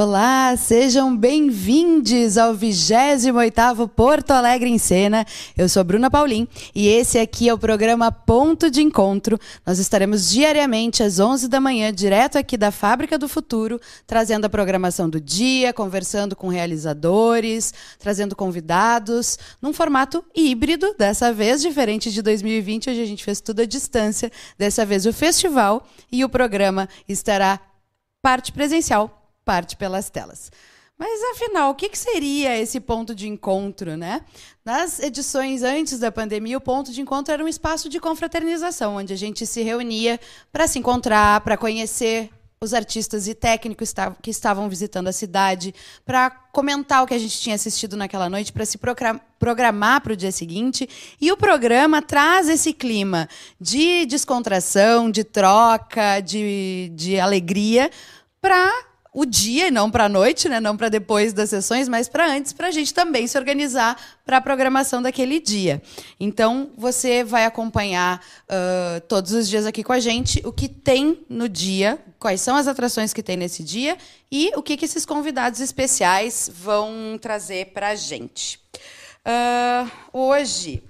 Olá, sejam bem-vindos ao 28º Porto Alegre em Cena. Eu sou Bruna Paulin e esse aqui é o programa Ponto de Encontro. Nós estaremos diariamente às 11 da manhã, direto aqui da Fábrica do Futuro, trazendo a programação do dia, conversando com realizadores, trazendo convidados, num formato híbrido, dessa vez diferente de 2020, onde a gente fez tudo à distância. Dessa vez o festival e o programa estará parte presencial, parte pelas telas. Mas afinal, o que, seria esse ponto de encontro, né? Nas edições antes da pandemia, o ponto de encontro era um espaço de confraternização, onde a gente se reunia para se encontrar, para conhecer os artistas e técnicos que estavam visitando a cidade, para comentar o que a gente tinha assistido naquela noite, para se programar para o dia seguinte. E o programa traz esse clima de descontração, de troca, de, de alegria para o dia e não para a noite, né? não para depois das sessões, mas para antes, para a gente também se organizar para a programação daquele dia. Então, você vai acompanhar uh, todos os dias aqui com a gente o que tem no dia, quais são as atrações que tem nesse dia e o que, que esses convidados especiais vão trazer para a gente. Uh, hoje,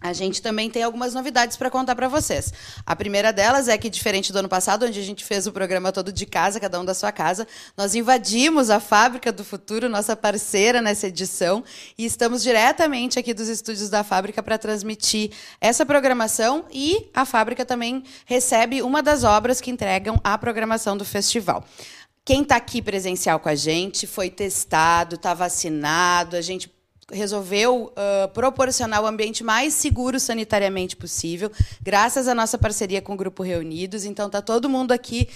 a gente também tem algumas novidades para contar para vocês. A primeira delas é que, diferente do ano passado, onde a gente fez o programa todo de casa, cada um da sua casa, nós invadimos a Fábrica do Futuro, nossa parceira nessa edição, e estamos diretamente aqui dos estúdios da fábrica para transmitir essa programação. E a fábrica também recebe uma das obras que entregam a programação do festival. Quem está aqui presencial com a gente foi testado, está vacinado, a gente resolveu uh, proporcionar o ambiente mais seguro sanitariamente possível, graças à nossa parceria com o Grupo Reunidos. Então, está todo mundo aqui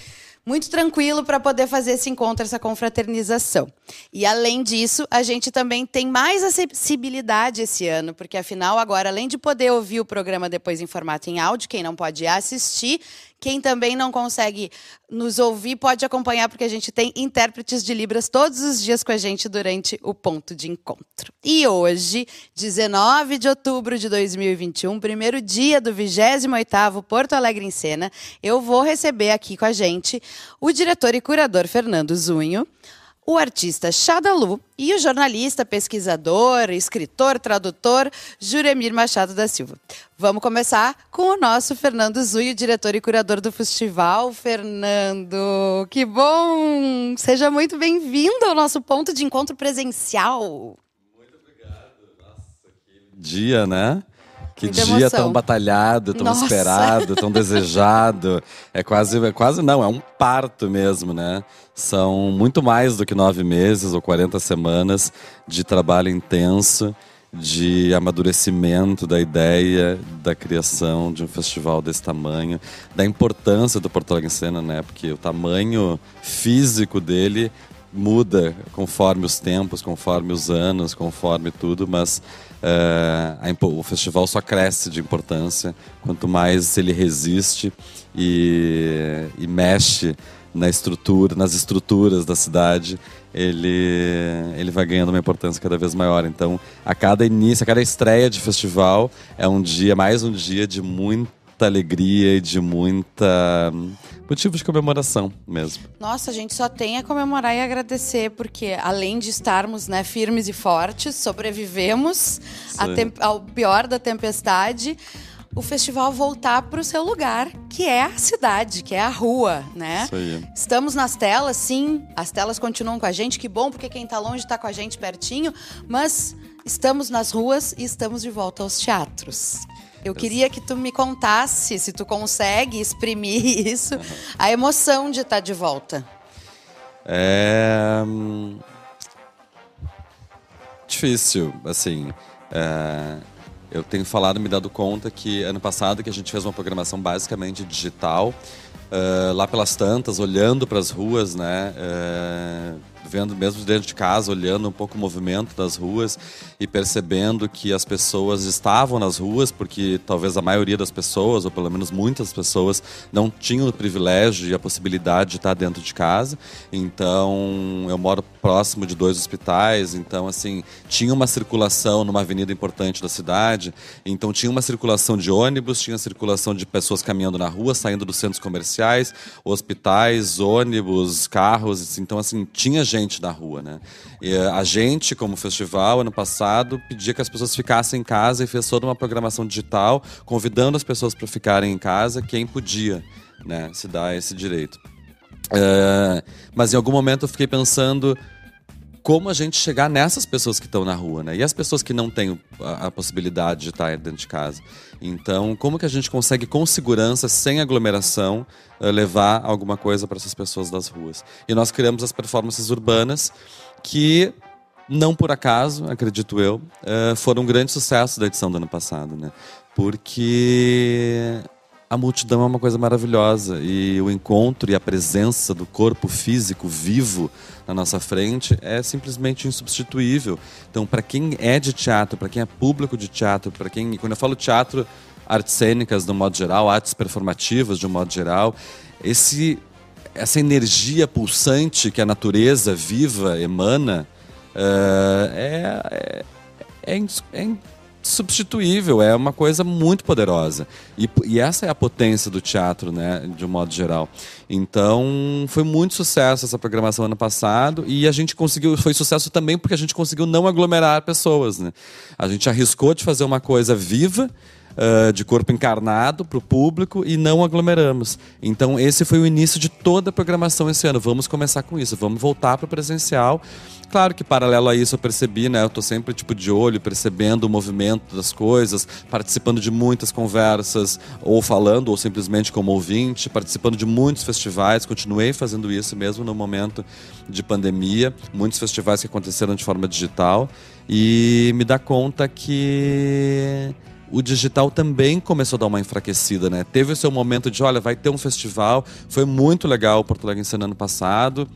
muito tranquilo para poder fazer esse encontro, essa confraternização. E além disso, a gente também tem mais acessibilidade esse ano, porque afinal agora além de poder ouvir o programa depois em formato em áudio, quem não pode assistir, quem também não consegue nos ouvir pode acompanhar, porque a gente tem intérpretes de Libras todos os dias com a gente durante o ponto de encontro. E hoje, 19 de outubro de 2021, primeiro dia do 28º Porto Alegre em Cena, eu vou receber aqui com a gente o diretor e curador Fernando Zunho, o artista Shadalu e o jornalista, pesquisador, escritor, tradutor Juremir Machado da Silva. Vamos começar com o nosso Fernando Zui, diretor e curador do festival. Fernando, que bom! Seja muito bem-vindo ao nosso ponto de encontro presencial. Muito obrigado. Nossa, que dia, né? Que dia emoção. tão batalhado, tão Nossa. esperado, tão desejado. É quase, é quase não, é um parto mesmo, né? São muito mais do que nove meses ou 40 semanas de trabalho intenso, de amadurecimento da ideia da criação de um festival desse tamanho, da importância do Porto Alegre em Cena, né? Porque o tamanho físico dele muda conforme os tempos, conforme os anos, conforme tudo, mas uh, o festival só cresce de importância quanto mais ele resiste e, e mexe na estrutura, nas estruturas da cidade, ele, ele vai ganhando uma importância cada vez maior. Então, a cada início, a cada estreia de festival é um dia, mais um dia de muita alegria e de muita motivo de comemoração mesmo. Nossa, a gente só tem a comemorar e agradecer porque além de estarmos, né, firmes e fortes, sobrevivemos ao pior da tempestade o festival voltar para o seu lugar, que é a cidade, que é a rua, né? Isso aí. Estamos nas telas, sim, as telas continuam com a gente, que bom, porque quem está longe está com a gente pertinho, mas estamos nas ruas e estamos de volta aos teatros. Eu queria que tu me contasse, se tu consegue exprimir isso, a emoção de estar tá de volta. É hum, difícil, assim. É... Eu tenho falado, me dado conta que ano passado que a gente fez uma programação basicamente digital, uh, lá pelas tantas, olhando para as ruas, né, uh, vendo mesmo dentro de casa, olhando um pouco o movimento das ruas e percebendo que as pessoas estavam nas ruas, porque talvez a maioria das pessoas, ou pelo menos muitas pessoas, não tinham o privilégio e a possibilidade de estar dentro de casa. Então, eu moro próximo de dois hospitais, então, assim, tinha uma circulação numa avenida importante da cidade, então tinha uma circulação de ônibus, tinha circulação de pessoas caminhando na rua, saindo dos centros comerciais, hospitais, ônibus, carros, então, assim, tinha gente na rua, né? E eh, a gente, como festival, ano passado, pedia que as pessoas ficassem em casa e fez toda uma programação digital, convidando as pessoas para ficarem em casa, quem podia, né, se dar esse direito. Uh, mas em algum momento eu fiquei pensando como a gente chegar nessas pessoas que estão na rua, né? E as pessoas que não têm a, a, possibilidade de estar dentro de casa. Então, como que a gente consegue, com segurança, sem aglomeração, uh, levar alguma coisa para essas pessoas das ruas? E nós criamos as performances urbanas que não por acaso, acredito eu, uh, foram um grande sucesso da edição do ano passado, né? Porque a multidão é uma coisa maravilhosa e o encontro e a presença do corpo físico vivo na nossa frente é simplesmente insubstituível. Então, para quem é de teatro, para quem é público de teatro, para quem, quando eu falo teatro, artes cênicas de um modo geral, artes performativas de um modo geral, esse essa energia pulsante que a natureza viva emana uh, é, é, é, é substituível, é uma coisa muito poderosa. E, e, essa é a potência do teatro, né, de um modo geral. Então, foi muito sucesso essa programação ano passado e a gente conseguiu, foi sucesso também porque a gente conseguiu não aglomerar pessoas, né? A gente arriscou de fazer uma coisa viva, uh, de corpo encarnado para o público e não aglomeramos. Então, esse foi o início de toda a programação esse ano. Vamos começar com isso, vamos voltar para o presencial. Claro que paralelo a isso eu percebi, né? Eu tô sempre tipo de olho, percebendo o movimento das coisas, participando de muitas conversas, ou falando, ou simplesmente como ouvinte, participando de muitos festivais, continuei fazendo isso mesmo no momento de pandemia, muitos festivais que aconteceram de forma digital, e me dá conta que o digital também começou a dar uma enfraquecida, né? Teve o seu momento de, olha, vai ter um festival, foi muito legal o Porto Alegre ano passado,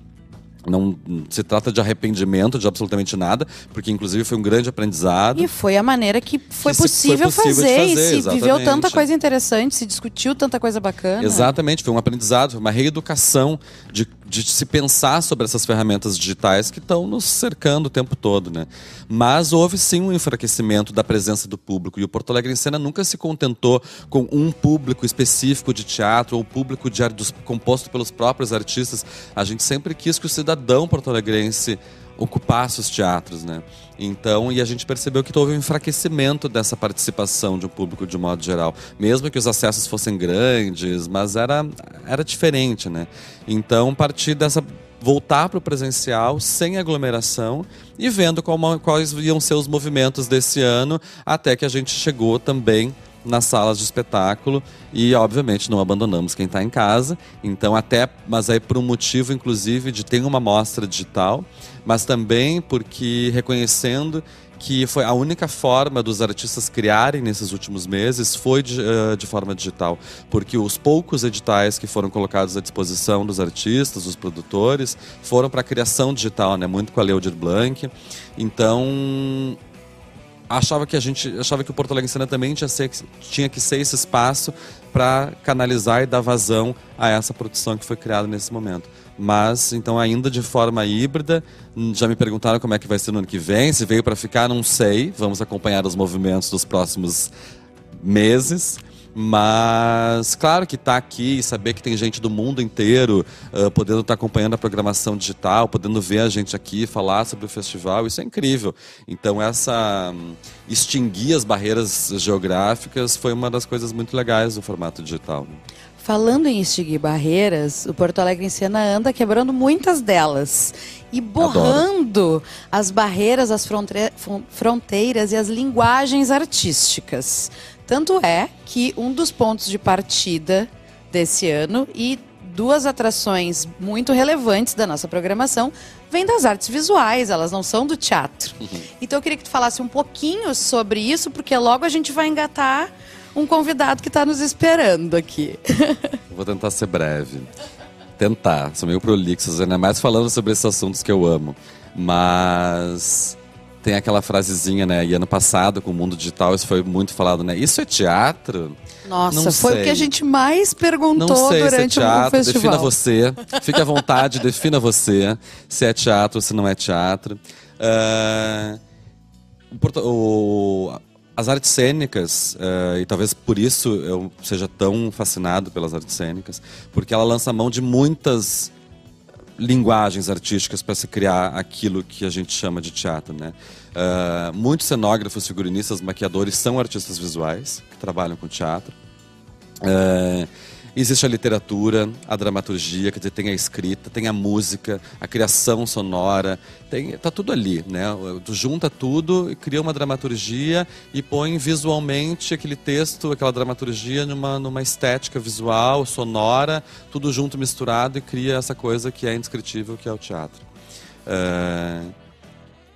não se trata de arrependimento de absolutamente nada, porque inclusive foi um grande aprendizado. E foi a maneira que foi, que possível, foi possível fazer, fazer, e se exatamente. viveu tanta coisa interessante, se discutiu tanta coisa bacana. Exatamente, foi um aprendizado, foi uma reeducação de, de se pensar sobre essas ferramentas digitais que estão nos cercando o tempo todo, né? Mas houve sim um enfraquecimento da presença do público e o Porto Alegre em Cena nunca se contentou com um público específico de teatro ou público de, composto pelos próprios artistas. A gente sempre quis que o cidadão cidadão porto-alegrense ocupasse os teatros, né? Então, e a gente percebeu que houve um enfraquecimento dessa participação de um público de modo geral, mesmo que os acessos fossem grandes, mas era era diferente, né? Então, partir dessa voltar para o presencial sem aglomeração e vendo como, quais iam ser os movimentos desse ano, até que a gente chegou também nas salas de espetáculo e obviamente não abandonamos quem está em casa. Então até, mas aí por um motivo inclusive de ter uma mostra digital, mas também porque reconhecendo que foi a única forma dos artistas criarem nesses últimos meses foi de, uh, de, forma digital, porque os poucos editais que foram colocados à disposição dos artistas, dos produtores, foram para a criação digital, né? Muito com a Leudir Blanc. Então achava que a gente achava que o Porto Alegre também tinha, ser, tinha que ser esse espaço para canalizar e dar vazão a essa produção que foi criada nesse momento. Mas então ainda de forma híbrida, já me perguntaram como é que vai ser no ano que vem, se veio para ficar, não sei. Vamos acompanhar os movimentos dos próximos meses. Mas, claro que estar tá aqui e saber que tem gente do mundo inteiro uh, podendo estar tá acompanhando a programação digital, podendo ver a gente aqui, falar sobre o festival, isso é incrível. Então, essa um, extinguir as barreiras geográficas foi uma das coisas muito legais do formato digital. Falando em extinguir barreiras, o Porto Alegre em Cena anda quebrando muitas delas e borrando Adoro. as barreiras, as fronteiras e as linguagens artísticas. Tanto é que um dos pontos de partida desse ano e duas atrações muito relevantes da nossa programação vêm das artes visuais, elas não são do teatro. Uhum. Então eu queria que tu falasse um pouquinho sobre isso, porque logo a gente vai engatar um convidado que está nos esperando aqui. Vou tentar ser breve. tentar. Sou meio prolixo, ainda mais falando sobre esses assuntos que eu amo. Mas tem aquela frasezinha, né? E ano passado, com o mundo digital, isso foi muito falado, né? Isso é teatro? Nossa, não foi sei. o que a gente mais perguntou não sei durante se é teatro, o festival. Defina você. Fique à vontade, defina você. Se é teatro ou se não é teatro. Uh, o, as artes cênicas, uh, e talvez por isso eu seja tão fascinado pelas artes cênicas, porque ela lança mão de muitas linguagens artísticas para se criar aquilo que a gente chama de teatro, né? Uh, muitos cenógrafos, figurinistas, maquiadores são artistas visuais que trabalham com teatro. Uh, Existe a literatura, a dramaturgia, quer dizer, tem a escrita, tem a música, a criação sonora, tem, tá tudo ali, né? Tu junta tudo cria uma dramaturgia e põe visualmente aquele texto, aquela dramaturgia numa, numa estética visual, sonora, tudo junto, misturado e cria essa coisa que é indescritível, que é o teatro. É...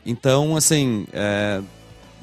Então, assim, é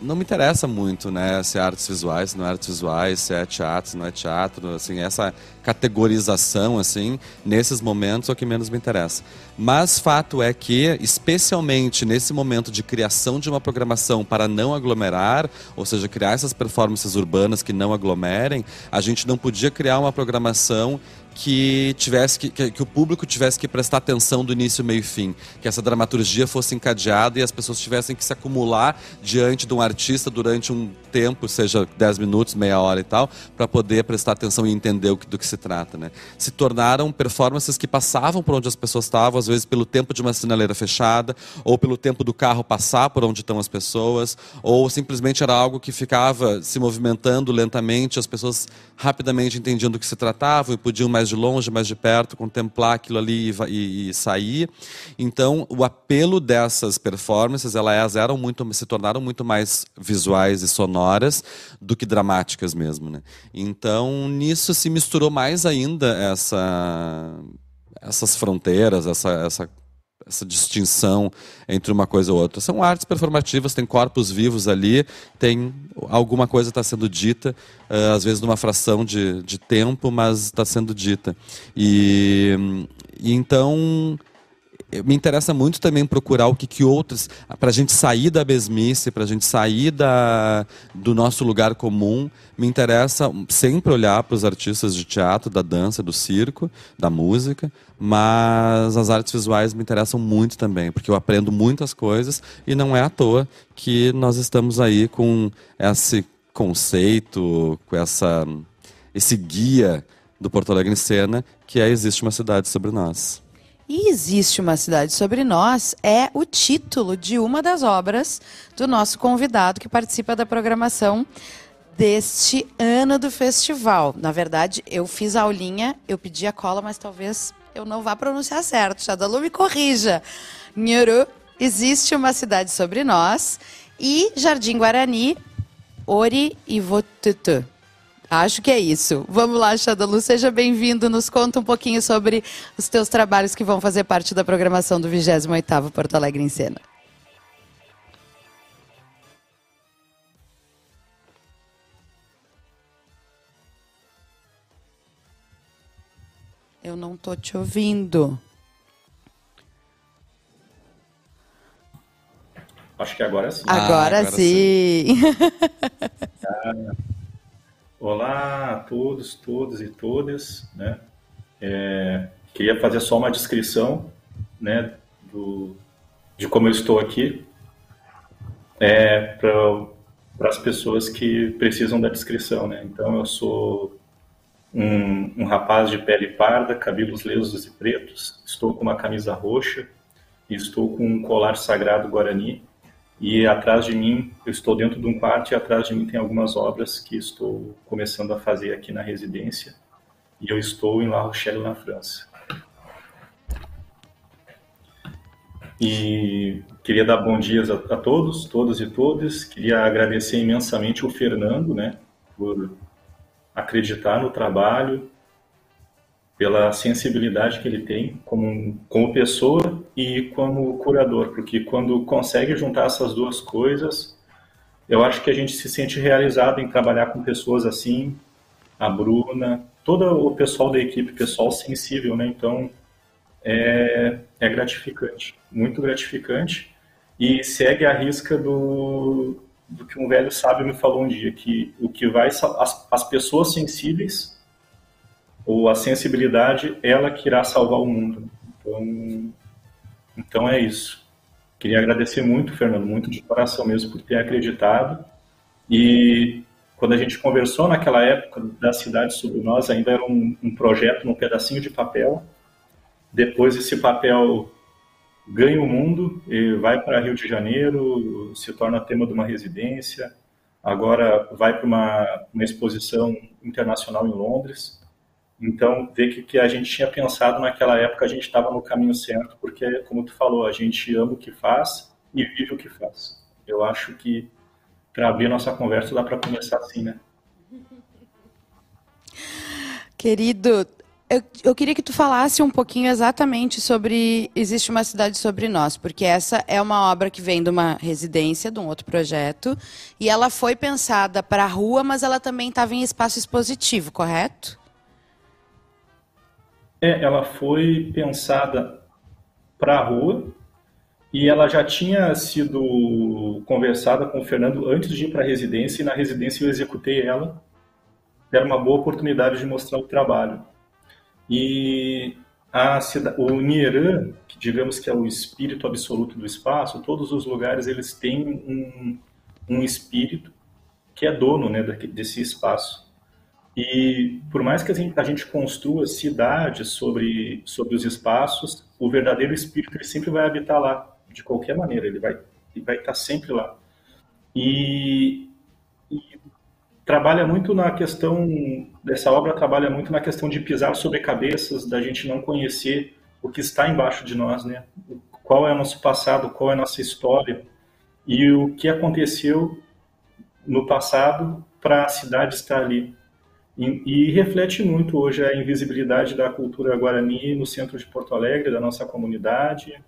não me interessa muito, né, se é artes visuais, se não é artes visuais, se é teatro, se não é teatro, assim, essa categorização, assim, nesses momentos é o que menos me interessa. Mas fato é que, especialmente nesse momento de criação de uma programação para não aglomerar, ou seja, criar essas performances urbanas que não aglomerem, a gente não podia criar uma programação que tivesse que, que, que, o público tivesse que prestar atenção do início, meio e fim, que essa dramaturgia fosse encadeada e as pessoas tivessem que se acumular diante de um artista durante um tempo, seja 10 minutos, meia hora e tal, para poder prestar atenção e entender o que, do que se trata, né? Se tornaram performances que passavam por onde as pessoas estavam, às vezes pelo tempo de uma sinaleira fechada, ou pelo tempo do carro passar por onde estão as pessoas, ou simplesmente era algo que ficava se movimentando lentamente, as pessoas rapidamente entendiam do que se tratava e podiam mais de longe, mais de perto, contemplar aquilo ali e, e, e sair. Então, o apelo dessas performances, elas eram muito, se tornaram muito mais visuais e sonoras do que dramáticas mesmo, né? Então, nisso se misturou mais ainda essa essas fronteiras, essa, essa essa distinção entre uma coisa ou outra. São artes performativas, tem corpos vivos ali, tem alguma coisa está sendo dita, uh, às vezes numa fração de, de tempo, mas está sendo dita. E, e então me interessa muito também procurar o que, que outros, para a gente sair da mesmice, para a gente sair da, do nosso lugar comum, me interessa sempre olhar para os artistas de teatro, da dança, do circo, da música, mas as artes visuais me interessam muito também, porque eu aprendo muitas coisas e não é à toa que nós estamos aí com esse conceito, com essa, esse guia do Porto Alegre em Cena, que é Existe uma Cidade Sobre Nós. E Existe uma Cidade Sobre Nós é o título de uma das obras do nosso convidado que participa da programação deste ano do festival. Na verdade, eu fiz a aulinha, eu pedi a cola, mas talvez eu não vá pronunciar certo. Shadalu me corrija. Nhuru, Existe uma Cidade Sobre Nós e Jardim Guarani, Ori e Votutu. Acho que é isso. Vamos lá, Xadalu, seja bem-vindo. Nos conta um pouquinho sobre os teus trabalhos que vão fazer parte da programação do 28º Porto Alegre em Cena. Eu não tô te ouvindo. Acho que agora sim. Agora, ah, agora sim. sim. Olá a todos, todas e todas, né? É, queria fazer só uma descrição, né, do, de como eu estou aqui, é, para as pessoas que precisam da descrição, né? Então eu sou um, um rapaz de pele parda, cabelos lisos e pretos, estou com uma camisa roxa e estou com um colar sagrado guarani e atrás de mim, eu estou dentro de um quarto e atrás de mim tem algumas obras que estou começando a fazer aqui na residência. E eu estou em La Rochelle, na França. E queria dar bom dia a, a todos, todas e todas. Queria agradecer imensamente o Fernando, né, por acreditar no trabalho, pela sensibilidade que ele tem como, como pessoa e como curador, porque quando consegue juntar essas duas coisas, eu acho que a gente se sente realizado em trabalhar com pessoas assim, a Bruna, todo o pessoal da equipe, pessoal sensível, né? Então, é, é gratificante, muito gratificante, e segue a risca do, do que um velho sábio me falou um dia, que o que vai as, as pessoas sensíveis ou a sensibilidade, ela que irá salvar o mundo. Então, então é isso. Queria agradecer muito, Fernando, muito de coração mesmo por ter acreditado. E quando a gente conversou naquela época da cidade sobre nós, ainda era um, um projeto num pedacinho de papel. Depois esse papel ganha o mundo, vai para Rio de Janeiro, se torna tema de uma residência, agora vai para uma, uma, exposição internacional em Londres. Então, ver que, que a gente tinha pensado naquela época, a gente estava no caminho certo, porque, como tu falou, a gente ama o que faz e vive o que faz. Eu acho que para abrir nossa conversa dá para começar assim, né? Querido, eu, eu, queria que tu falasse um pouquinho exatamente sobre Existe uma Cidade Sobre Nós, porque essa é uma obra que vem de uma residência, de um outro projeto, e ela foi pensada para a rua, mas ela também estava em espaço expositivo, correto? É, ela foi pensada para a rua e ela já tinha sido conversada com o Fernando antes de ir para a residência, e na residência eu executei ela. Era uma boa oportunidade de mostrar o trabalho. E a cidade, o Nieran, que digamos que é o espírito absoluto do espaço, todos os lugares eles têm um, um espírito que é dono né, desse espaço. E por mais que a gente, a gente construa cidades sobre, sobre os espaços, o verdadeiro espírito ele sempre vai habitar lá, de qualquer maneira, ele vai, ele vai estar sempre lá. E, e trabalha muito na questão, dessa obra trabalha muito na questão de pisar sobre cabeças, da gente não conhecer o que está embaixo de nós, né? Qual é o nosso passado, qual é a nossa história e o que aconteceu no passado para a cidade estar ali. E, e, reflete muito hoje a invisibilidade da cultura guarani no centro de Porto Alegre, da nossa comunidade,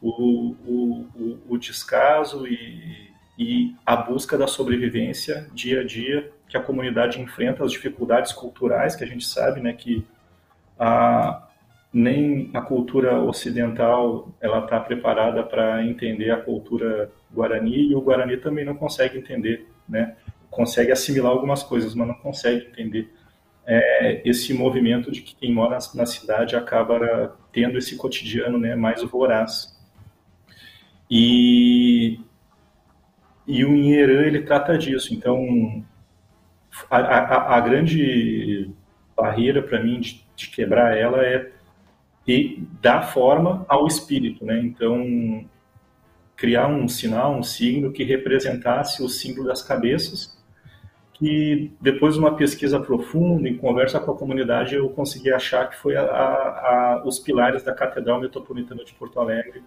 o, o, o, o descaso e, e a busca da sobrevivência dia a dia que a comunidade enfrenta, as dificuldades culturais, que a gente sabe né, que a, nem a cultura ocidental ela está preparada para entender a cultura guarani e o guarani também não consegue entender, né? Consegue assimilar algumas coisas, mas não consegue entender é, esse movimento de que quem mora na cidade acaba tendo esse cotidiano né, mais voraz. E, e o Inherã, ele trata disso. Então, a, a, a grande barreira para mim de, de, quebrar ela é e dar forma ao espírito, né? Então, criar um sinal, um signo que representasse o símbolo das cabeças que depois de uma pesquisa profunda, em conversa com a comunidade, eu consegui achar que foi a, a, os pilares da Catedral Metropolitana de Porto Alegre,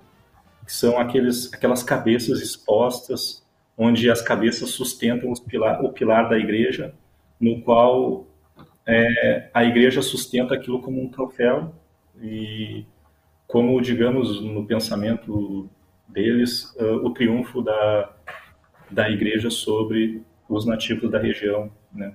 que são aqueles, aquelas cabeças expostas, onde as cabeças sustentam pilar, o pilar da igreja, no qual é, a igreja sustenta aquilo como um troféu e como, digamos, no pensamento deles, uh, o triunfo da, da igreja sobre os nativos da região, né?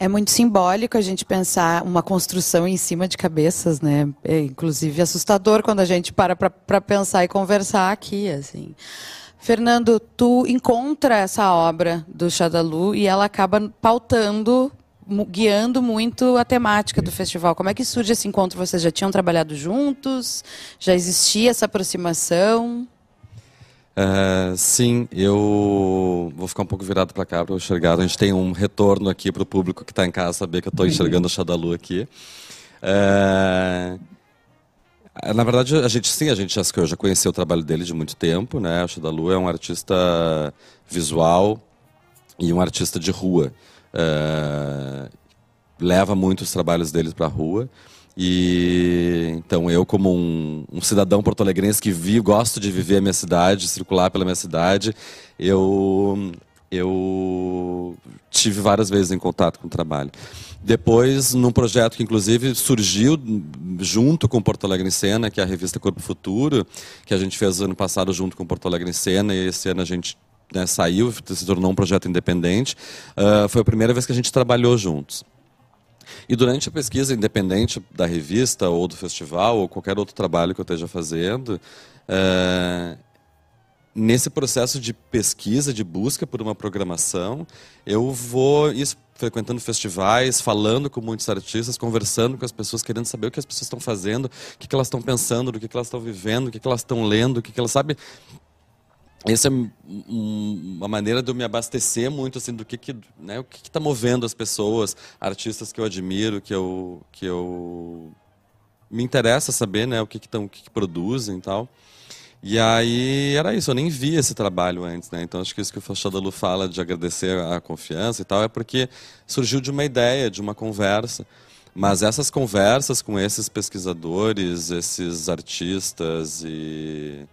É muito simbólico a gente pensar uma construção em cima de cabeças, né? É, inclusive assustador quando a gente para para pensar e conversar aqui, assim. Fernando, tu encontra essa obra do Xadalu e ela acaba pautando, guiando muito a temática do festival. Como é que surge esse encontro? Vocês já tinham trabalhado juntos? Já existia essa aproximação? Uh, sim, eu vou ficar um pouco virado para cá para enxergar. A gente tem um retorno aqui para o público que está em casa saber que eu estou enxergando o Xadalu aqui. Uh, na verdade, a gente sim, a gente já, eu já conheceu o trabalho dele de muito tempo, né? O Xadalu é um artista visual e um artista de rua. Uh, leva muito os trabalhos dele para a rua. E então eu, como um, um cidadão porto-alegrense que vi, gosto de viver a minha cidade, circular pela minha cidade, eu eu tive várias vezes em contato com o trabalho. Depois, num projeto que inclusive surgiu junto com Porto Alegre em Cena, que é a revista Corpo Futuro, que a gente fez ano passado junto com Porto Alegre em Cena, e esse ano a gente né, saiu, se tornou um projeto independente. Uh, foi a primeira vez que a gente trabalhou juntos. E durante a pesquisa, independente da revista ou do festival ou qualquer outro trabalho que eu esteja fazendo, é, nesse processo de pesquisa, de busca por uma programação, eu vou isso, frequentando festivais, falando com muitos artistas, conversando com as pessoas, querendo saber o que as pessoas estão fazendo, o que, que elas estão pensando, do que, que elas estão vivendo, o que, que elas estão lendo, o que, que elas sabem. Essa é uma maneira de eu me abastecer muito assim do que que, né, o que está movendo as pessoas, artistas que eu admiro, que eu que eu me interessa saber, né, o que que, tão, o que, que produzem e tal. E aí era isso, eu nem vi esse trabalho antes, né? Então acho que isso que o Fachadalu fala de agradecer a confiança e tal é porque surgiu de uma ideia, de uma conversa. Mas essas conversas com esses pesquisadores, esses artistas e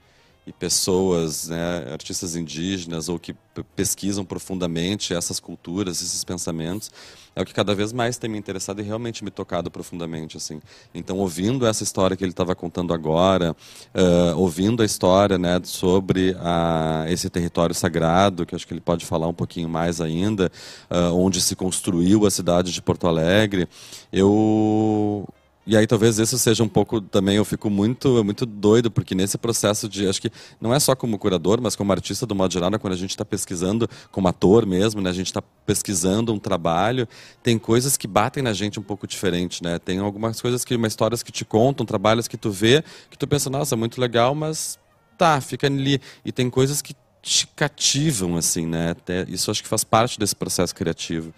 e pessoas, né, artistas indígenas ou que pesquisam profundamente essas culturas, esses pensamentos, é o que cada vez mais tem me interessado e realmente me tocado profundamente, assim. Então, ouvindo essa história que ele estava contando agora, uh, ouvindo a história, né, sobre a, esse território sagrado, que acho que ele pode falar um pouquinho mais ainda, uh, onde se construiu a cidade de Porto Alegre, eu e aí talvez isso seja um pouco também, eu fico muito muito doido, porque nesse processo de, acho que não é só como curador, mas como artista do modo geral, né, quando a gente está pesquisando, como ator mesmo, né, a gente está pesquisando um trabalho, tem coisas que batem na gente um pouco diferente, né? Tem algumas coisas que, uma histórias que te contam, trabalhos que tu vê, que tu pensa, nossa, muito legal, mas tá, fica ali. E tem coisas que te cativam, assim, né? Até, isso acho que faz parte desse processo criativo.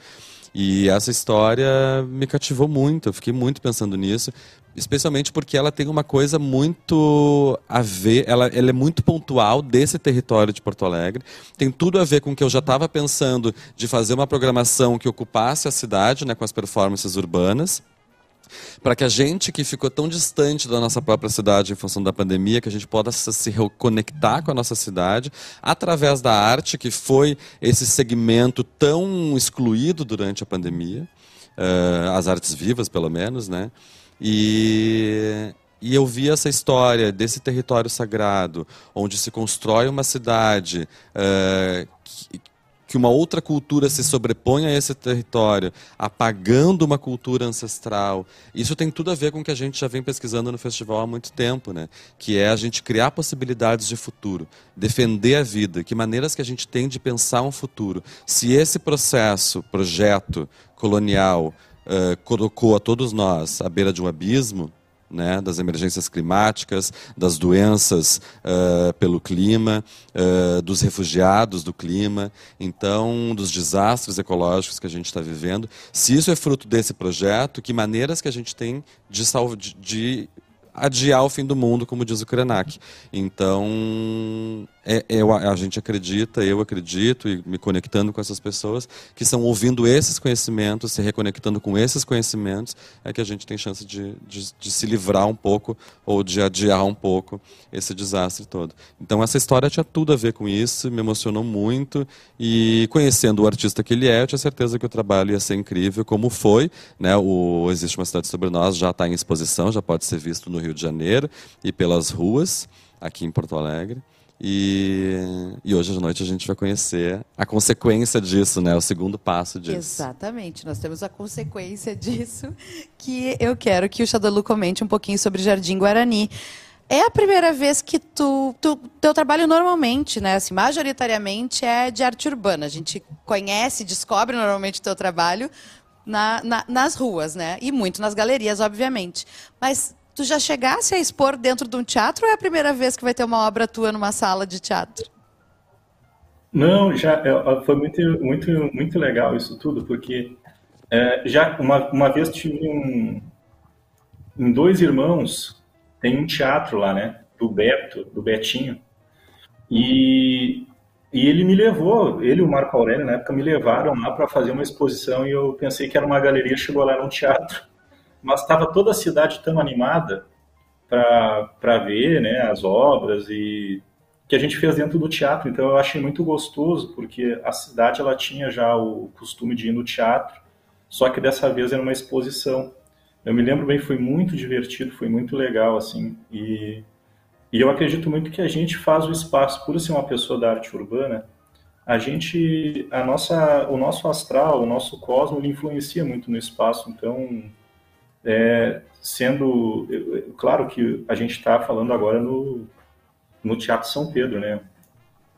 E essa história me cativou muito, eu fiquei muito pensando nisso, especialmente porque ela tem uma coisa muito a ver, ela, ela é muito pontual desse território de Porto Alegre, tem tudo a ver com o que eu já estava pensando de fazer uma programação que ocupasse a cidade, né, com as performances urbanas para que a gente que ficou tão distante da nossa própria cidade em função da pandemia, que a gente possa se reconectar com a nossa cidade através da arte, que foi esse segmento tão excluído durante a pandemia, uh, as artes vivas, pelo menos, né? E, e eu vi essa história desse território sagrado, onde se constrói uma cidade uh, que, uma outra cultura se sobrepõe a esse território, apagando uma cultura ancestral. Isso tem tudo a ver com o que a gente já vem pesquisando no festival há muito tempo, né? Que é a gente criar possibilidades de futuro, defender a vida, que maneiras que a gente tem de pensar um futuro. Se esse processo, projeto colonial, uh, colocou a todos nós à beira de um abismo, né, das emergências climáticas, das doenças uh, pelo clima, uh, dos refugiados do clima, então dos desastres ecológicos que a gente está vivendo. Se isso é fruto desse projeto, que maneiras que a gente tem de, de, de adiar o fim do mundo, como diz o Krenak. Então, é, é, a gente acredita, eu acredito, e me conectando com essas pessoas, que são ouvindo esses conhecimentos, se reconectando com esses conhecimentos, é que a gente tem chance de, de, de se livrar um pouco ou de adiar um pouco esse desastre todo. Então, essa história tinha tudo a ver com isso, me emocionou muito, e conhecendo o artista que ele é, eu tinha certeza que o trabalho ia ser incrível, como foi. Né? O Existe uma Cidade Sobre Nós já está em exposição, já pode ser visto no Rio de Janeiro e pelas ruas aqui em Porto Alegre. E, e, hoje à noite a gente vai conhecer a consequência disso, né? O segundo passo disso. Exatamente. Nós temos a consequência disso, que eu quero que o Xadalu comente um pouquinho sobre Jardim Guarani. É a primeira vez que tu, tu teu trabalho normalmente, né, assim, majoritariamente é de arte urbana. A gente conhece, descobre normalmente o teu trabalho na, na, nas ruas, né? E muito nas galerias, obviamente. Mas Tu já chegasse a expor dentro de um teatro ou é a primeira vez que vai ter uma obra tua numa sala de teatro? Não, já é, foi muito, muito, muito legal isso tudo, porque é, já uma, uma vez tive um, dois irmãos tem um teatro lá, né? Do Beto, do Betinho. E, e ele me levou, ele e o Marco Aurélio, na época, me levaram lá para fazer uma exposição e eu pensei que era uma galeria, chegou lá num teatro mas estava toda a cidade tão animada para ver né, as obras e que a gente fez dentro do teatro. Então eu achei muito gostoso, porque a cidade ela tinha já o costume de ir no teatro, só que dessa vez era uma exposição. Eu me lembro bem, foi muito divertido, foi muito legal, assim, e, e eu acredito muito que a gente faz o espaço, por ser uma pessoa da arte urbana, a gente, a nossa, o nosso astral, o nosso cosmo, ele influencia muito no espaço. Então, é, sendo, claro que a gente está falando agora no, no Teatro São Pedro, né?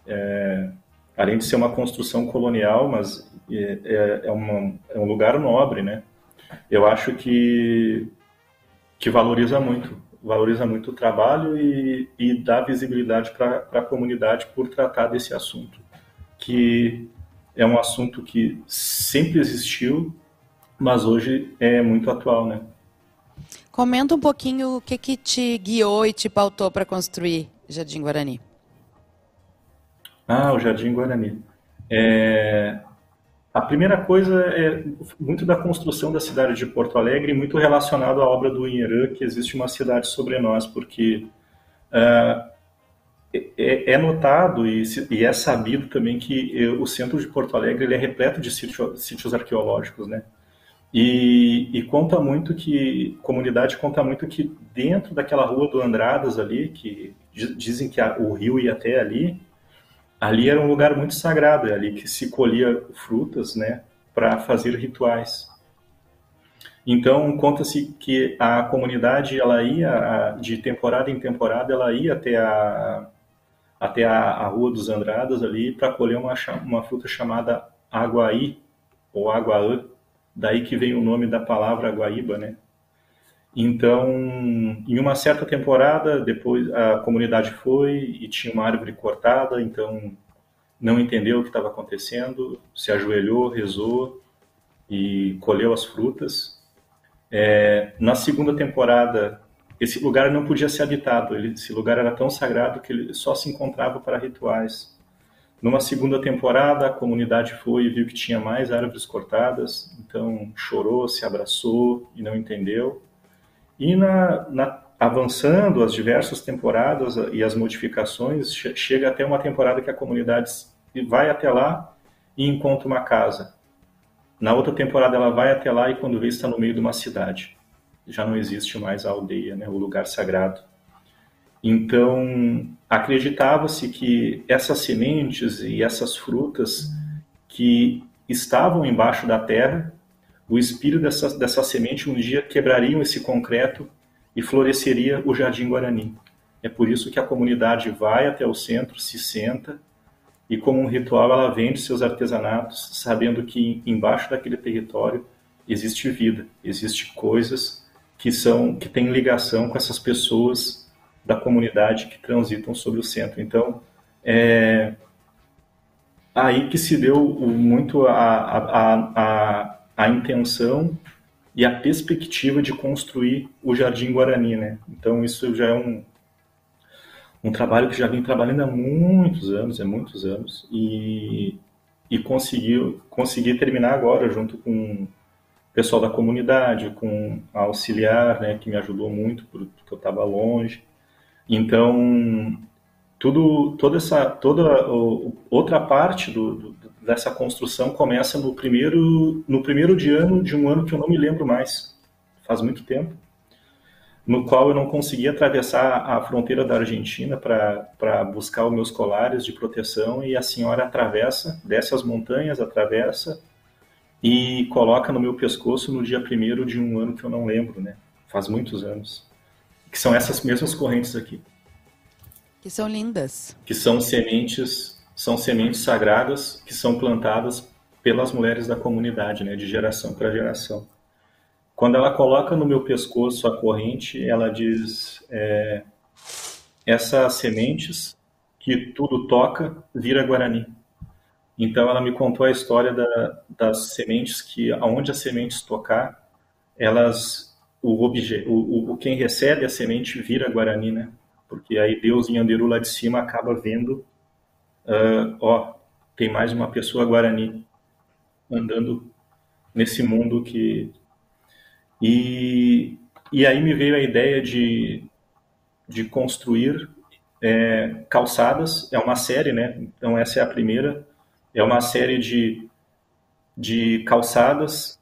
É, além de ser uma construção colonial, mas é, é, é, uma, é um lugar nobre, né? Eu acho que que valoriza muito, valoriza muito o trabalho e, e dá visibilidade para a comunidade por tratar desse assunto, que é um assunto que sempre existiu, mas hoje é muito atual, né? Comenta um pouquinho o que, que te guiou e te pautou para construir Jardim Guarani. Ah, o Jardim Guarani. É, a primeira coisa é muito da construção da cidade de Porto Alegre, muito relacionado à obra do Inherã, que existe uma cidade sobre nós, porque uh, é, é, notado e, e, é sabido também que o centro de Porto Alegre ele é repleto de sítio, sítios arqueológicos, né? E, e, conta muito que, comunidade conta muito que dentro daquela rua do Andradas ali, que dizem que a, o rio ia até ali, ali era um lugar muito sagrado, é ali que se colhia frutas, né, para fazer rituais. Então conta-se que a comunidade ela ia de temporada em temporada ela ia até a até a, a rua dos Andradas ali para colher uma, uma fruta chamada aguaí ou aguaã, daí que vem o nome da palavra guaíba, né? Então, em uma certa temporada, depois a comunidade foi e tinha uma árvore cortada, então não entendeu o que estava acontecendo, se ajoelhou, rezou e colheu as frutas. É, na segunda temporada, esse lugar não podia ser habitado, ele, esse lugar era tão sagrado que ele só se encontrava para rituais. Numa segunda temporada, a comunidade foi e viu que tinha mais árvores cortadas, então chorou, se abraçou e não entendeu. E na, na, avançando as diversas temporadas e as modificações, chega até uma temporada que a comunidade vai até lá e encontra uma casa. Na outra temporada ela vai até lá e quando vê está no meio de uma cidade. Já não existe mais a aldeia, né, o lugar sagrado. Então, acreditava-se que essas sementes e essas frutas que estavam embaixo da terra o espírito dessa, dessa semente um dia quebrariam esse concreto e floresceria o Jardim Guarani. É por isso que a comunidade vai até o centro, se senta e, como um ritual, ela vende seus artesanatos, sabendo que embaixo daquele território existe vida, existe coisas que são que têm ligação com essas pessoas da comunidade que transitam sobre o centro. Então, é aí que se deu muito a, a, a a intenção e a perspectiva de construir o Jardim Guarani, né? Então isso já é um, um trabalho que já vem trabalhando há muitos anos, é muitos anos, e, e conseguiu consegui terminar agora junto com o pessoal da comunidade, com a auxiliar, né, que me ajudou muito porque eu estava longe. Então tudo toda essa toda outra parte do, do dessa construção começa no primeiro, no primeiro de ano de um ano que eu não me lembro mais, faz muito tempo, no qual eu não conseguia atravessar a fronteira da Argentina para buscar os meus colares de proteção e a senhora atravessa, desce as montanhas, atravessa e coloca no meu pescoço no dia primeiro de um ano que eu não lembro, né? Faz muitos anos. Que são essas mesmas correntes aqui. Que são lindas. Que são sementes são sementes sagradas que são plantadas pelas mulheres da comunidade, né, de geração para geração. Quando ela coloca no meu pescoço a corrente, ela diz: é, essas sementes que tudo toca vira Guarani. Então ela me contou a história da, das sementes que, aonde as sementes tocar, elas, o, obje, o, o quem recebe a semente vira Guarani, né? Porque aí Deus em Anderu lá de cima acaba vendo uh, ó, tem mais uma pessoa Guarani andando nesse mundo que. E, e aí me veio a ideia de, de construir é, calçadas, é uma série, né? Então essa é a primeira. É uma série de, de calçadas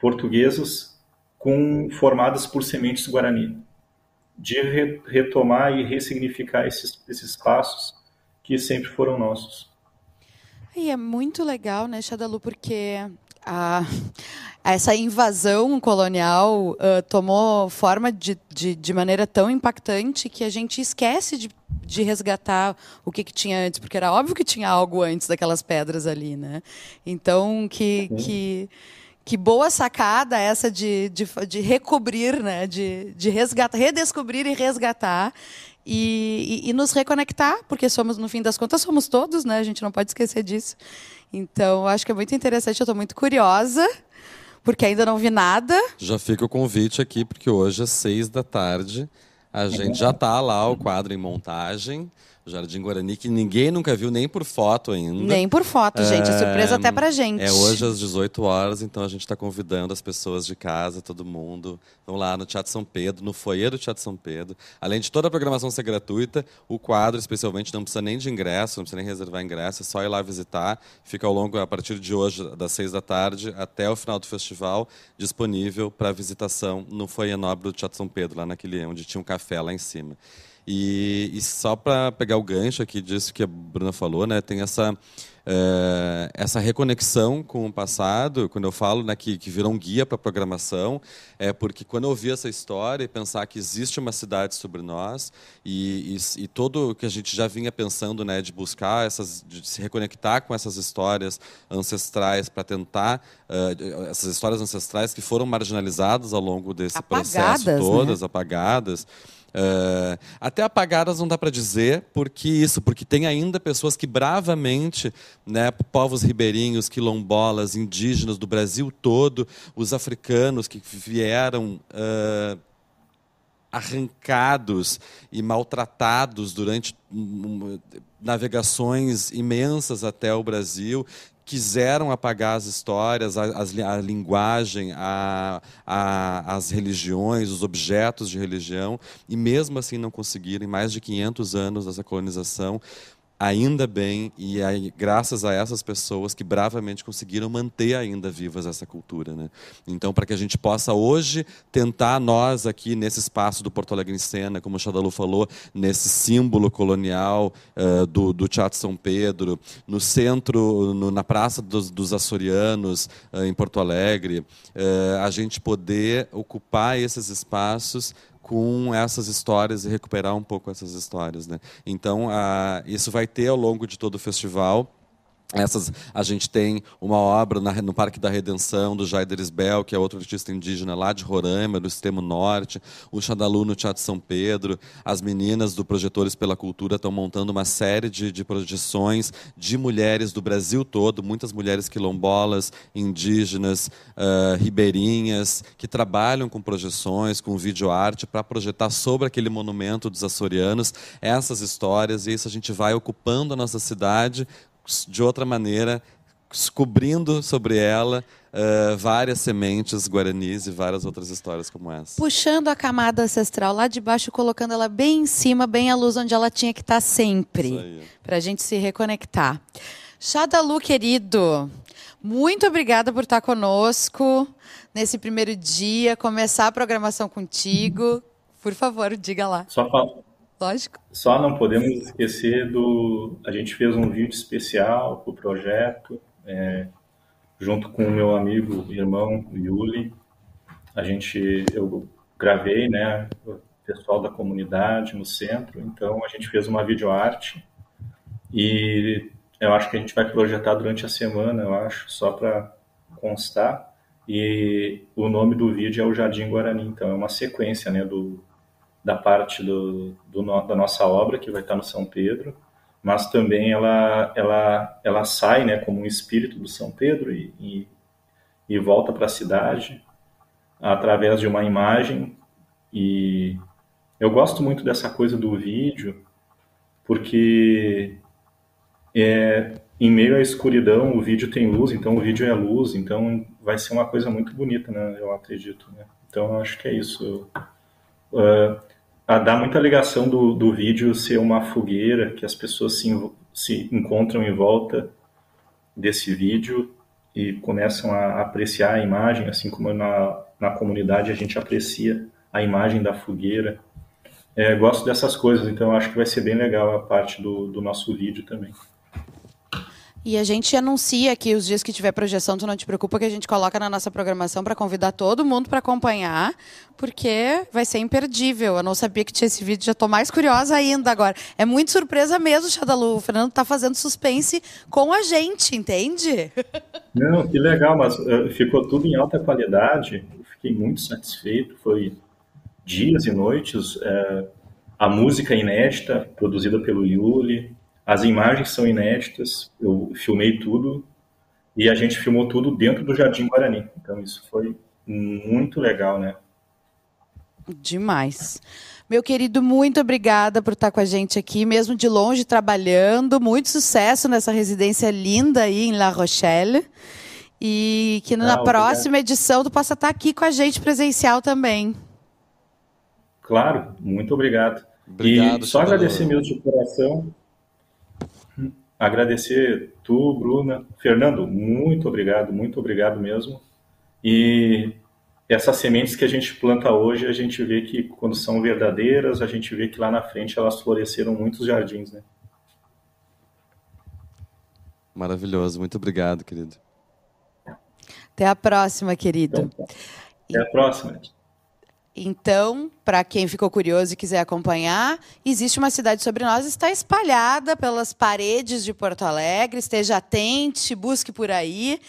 portuguesas com formadas por sementes guarani, de re, retomar e ressignificar esses, esses passos que sempre foram nossos. E é muito legal, né, Xadalu, porque a, essa invasão colonial uh, tomou forma de, de, de, maneira tão impactante que a gente esquece de, de resgatar o que, que tinha antes, porque era óbvio que tinha algo antes daquelas pedras ali, né? Então, que, que, que boa sacada essa de, de, de recobrir, né? De, de resgatar, redescobrir e resgatar. E, e, e, nos reconectar, porque somos, no fim das contas, somos todos, né? A gente não pode esquecer disso. Então, acho que é muito interessante, eu estou muito curiosa, porque ainda não vi nada. Já fica o convite aqui, porque hoje às seis da tarde a gente já está lá, o quadro em montagem. Jardim Guarani, que ninguém nunca viu nem por foto ainda. Nem por foto, gente. É surpresa até pra gente. É hoje às 18 horas, então a gente está convidando as pessoas de casa, todo mundo. Vão lá no Teatro São Pedro, no foyer do Teatro São Pedro. Além de toda a programação ser gratuita, o quadro, especialmente, não precisa nem de ingresso, não precisa nem reservar ingresso, é só ir lá visitar. Fica ao longo, a partir de hoje, das 6 da tarde, até o final do festival, disponível para visitação no foyer nobre do Teatro São Pedro, lá naquele onde tinha um café lá em cima. E, e só para pegar o gancho aqui disso que a Bruna falou, né, tem essa é, essa reconexão com o passado, quando eu falo né, que, que virou um guia para a programação, é porque quando eu ouvi essa história e pensar que existe uma cidade sobre nós e, e, e todo o que a gente já vinha pensando né, de buscar essas, de se reconectar com essas histórias ancestrais para tentar uh, essas histórias ancestrais que foram marginalizadas ao longo desse apagadas, processo, todas né? apagadas. Uh, até apagadas não dá para dizer, porque isso, porque tem ainda pessoas que bravamente, né, povos ribeirinhos, quilombolas, indígenas do Brasil todo, os africanos que vieram uh, arrancados e maltratados durante navegações imensas até o Brasil quiseram apagar as histórias, a, a, a linguagem, a, as religiões, os objetos de religião, e mesmo assim não conseguiram, mais de 500 anos dessa colonização, ainda bem, e aí, graças a essas pessoas que bravamente conseguiram manter ainda vivas essa cultura. Né? Então, para que a gente possa hoje tentar, nós aqui nesse espaço do Porto Alegre em Cena, como o Xadalu falou, nesse símbolo colonial uh, do, do Teatro São Pedro, no centro, no, na Praça dos, dos Açorianos, uh, em Porto Alegre, uh, a gente poder ocupar esses espaços com essas histórias e recuperar um pouco essas histórias. Né? Então, uh, isso vai ter ao longo de todo o festival. Essas, a gente tem uma obra na, no Parque da Redenção, do Jaider Isbel, que é outro artista indígena lá de Roraima, do extremo norte, o Xadalu no Teatro São Pedro. As meninas do Projetores pela Cultura estão montando uma série de, de projeções de mulheres do Brasil todo, muitas mulheres quilombolas, indígenas, uh, ribeirinhas, que trabalham com projeções, com videoarte, para projetar sobre aquele monumento dos açorianos essas histórias, e isso a gente vai ocupando a nossa cidade de outra maneira, descobrindo sobre ela uh, várias sementes guaranis e várias outras histórias como essa. Puxando a camada ancestral lá de baixo, colocando ela bem em cima, bem à luz onde ela tinha que estar sempre, para a gente se reconectar. Xadalu, querido, muito obrigada por estar conosco nesse primeiro dia, começar a programação contigo. Por favor, diga lá. Só, Lógico. Só não podemos esquecer do. A gente fez um vídeo especial para o projeto, é, junto com o meu amigo, irmão Yuli. A gente, eu gravei, né, o pessoal da comunidade no centro, então a gente fez uma videoarte e eu acho que a gente vai projetar durante a semana, eu acho, só para constar. E o nome do vídeo é o Jardim Guarani, então é uma sequência, né, do da parte do, do, da nossa obra, que vai estar no São Pedro, mas também ela, ela, ela sai né, como um espírito do São Pedro e, e, e volta para a cidade através de uma imagem. E eu gosto muito dessa coisa do vídeo, porque é, em meio à escuridão o vídeo tem luz, então o vídeo é luz, então vai ser uma coisa muito bonita, né, eu acredito. Né? Então eu acho que é isso. Uh, a dá muita ligação do, do vídeo ser uma fogueira, que as pessoas se, se encontram em volta desse vídeo e começam a apreciar a imagem, assim como na, na comunidade a gente aprecia a imagem da fogueira. É, gosto dessas coisas, então acho que vai ser bem legal a parte do, do nosso vídeo também. E a gente anuncia aqui os dias que tiver projeção, tu não te preocupa que a gente coloca na nossa programação para convidar todo mundo para acompanhar, porque vai ser imperdível. Eu não sabia que tinha esse vídeo, já estou mais curiosa ainda agora. É muito surpresa mesmo, Xadalu. O Fernando está fazendo suspense com a gente, entende? Não, que legal, mas uh, ficou tudo em alta qualidade. Fiquei muito satisfeito. Foi dias e noites. Uh, a música inédita, produzida pelo Yuli, as imagens são inéditas, eu filmei tudo e a gente filmou tudo dentro do Jardim Guarani. Então isso foi muito legal, né? Demais. Meu querido, muito obrigada por estar com a gente aqui, mesmo de longe, trabalhando. Muito sucesso nessa residência linda aí em La Rochelle. E que na ah, próxima edição tu possa estar aqui com a gente presencial também. Claro, muito obrigado. obrigado e só agradecer mesmo de coração agradecer tu, Bruna, Fernando, muito obrigado, muito obrigado mesmo. E essas sementes que a gente planta hoje, a gente vê que quando são verdadeiras, a gente vê que lá na frente elas floresceram muitos jardins, né? Maravilhoso, muito obrigado, querido. Até a próxima, querido. Então, até a próxima. Então, para quem ficou curioso e quiser acompanhar, existe uma cidade sobre nós, está espalhada pelas paredes de Porto Alegre. Esteja atente, busque por aí.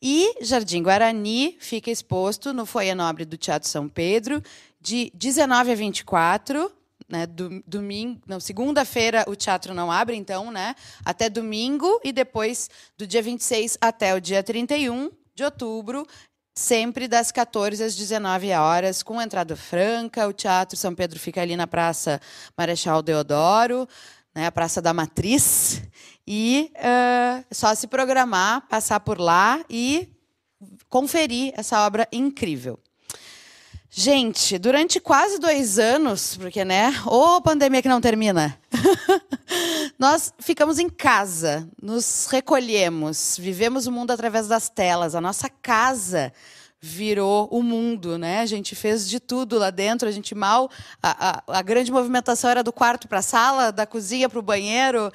E Jardim Guarani fica exposto no Foyer Nobre do Teatro São Pedro, de 19 a 24. Né, domingo, não, segunda-feira o teatro não abre, então, né? Até domingo e depois do dia 26 até o dia 31 de outubro, sempre das 14 às 19 horas, com entrada franca. O Teatro São Pedro fica ali na Praça Marechal Deodoro, né, a Praça da Matriz. E uh, só se programar, passar por lá e conferir essa obra incrível. Gente, durante quase dois anos, porque, né? Ô, pandemia que não termina. Nós ficamos em casa, nos recolhemos, vivemos o mundo através das telas. A nossa casa virou o mundo, né? A gente fez de tudo lá dentro. A gente mal a, a, a grande movimentação era do quarto para a sala, da cozinha para o banheiro.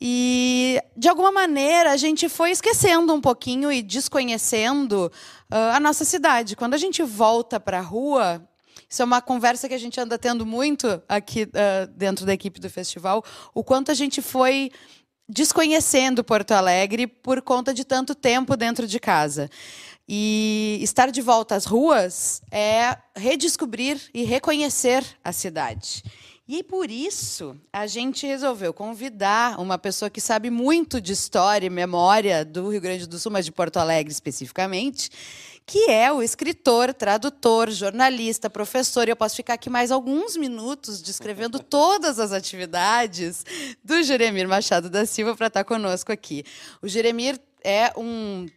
E, de alguma maneira, a gente foi esquecendo um pouquinho e desconhecendo uh, a nossa cidade. Quando a gente volta para a rua, isso é uma conversa que a gente anda tendo muito aqui uh, dentro da equipe do festival, o quanto a gente foi desconhecendo Porto Alegre por conta de tanto tempo dentro de casa. E estar de volta às ruas é redescobrir e reconhecer a cidade. E por isso a gente resolveu convidar uma pessoa que sabe muito de história e memória do Rio Grande do Sul, mas de Porto Alegre especificamente, que é o escritor, tradutor, jornalista, professor. E eu posso ficar aqui mais alguns minutos descrevendo todas as atividades do Jeremir Machado da Silva para estar conosco aqui. O Jeremir é um.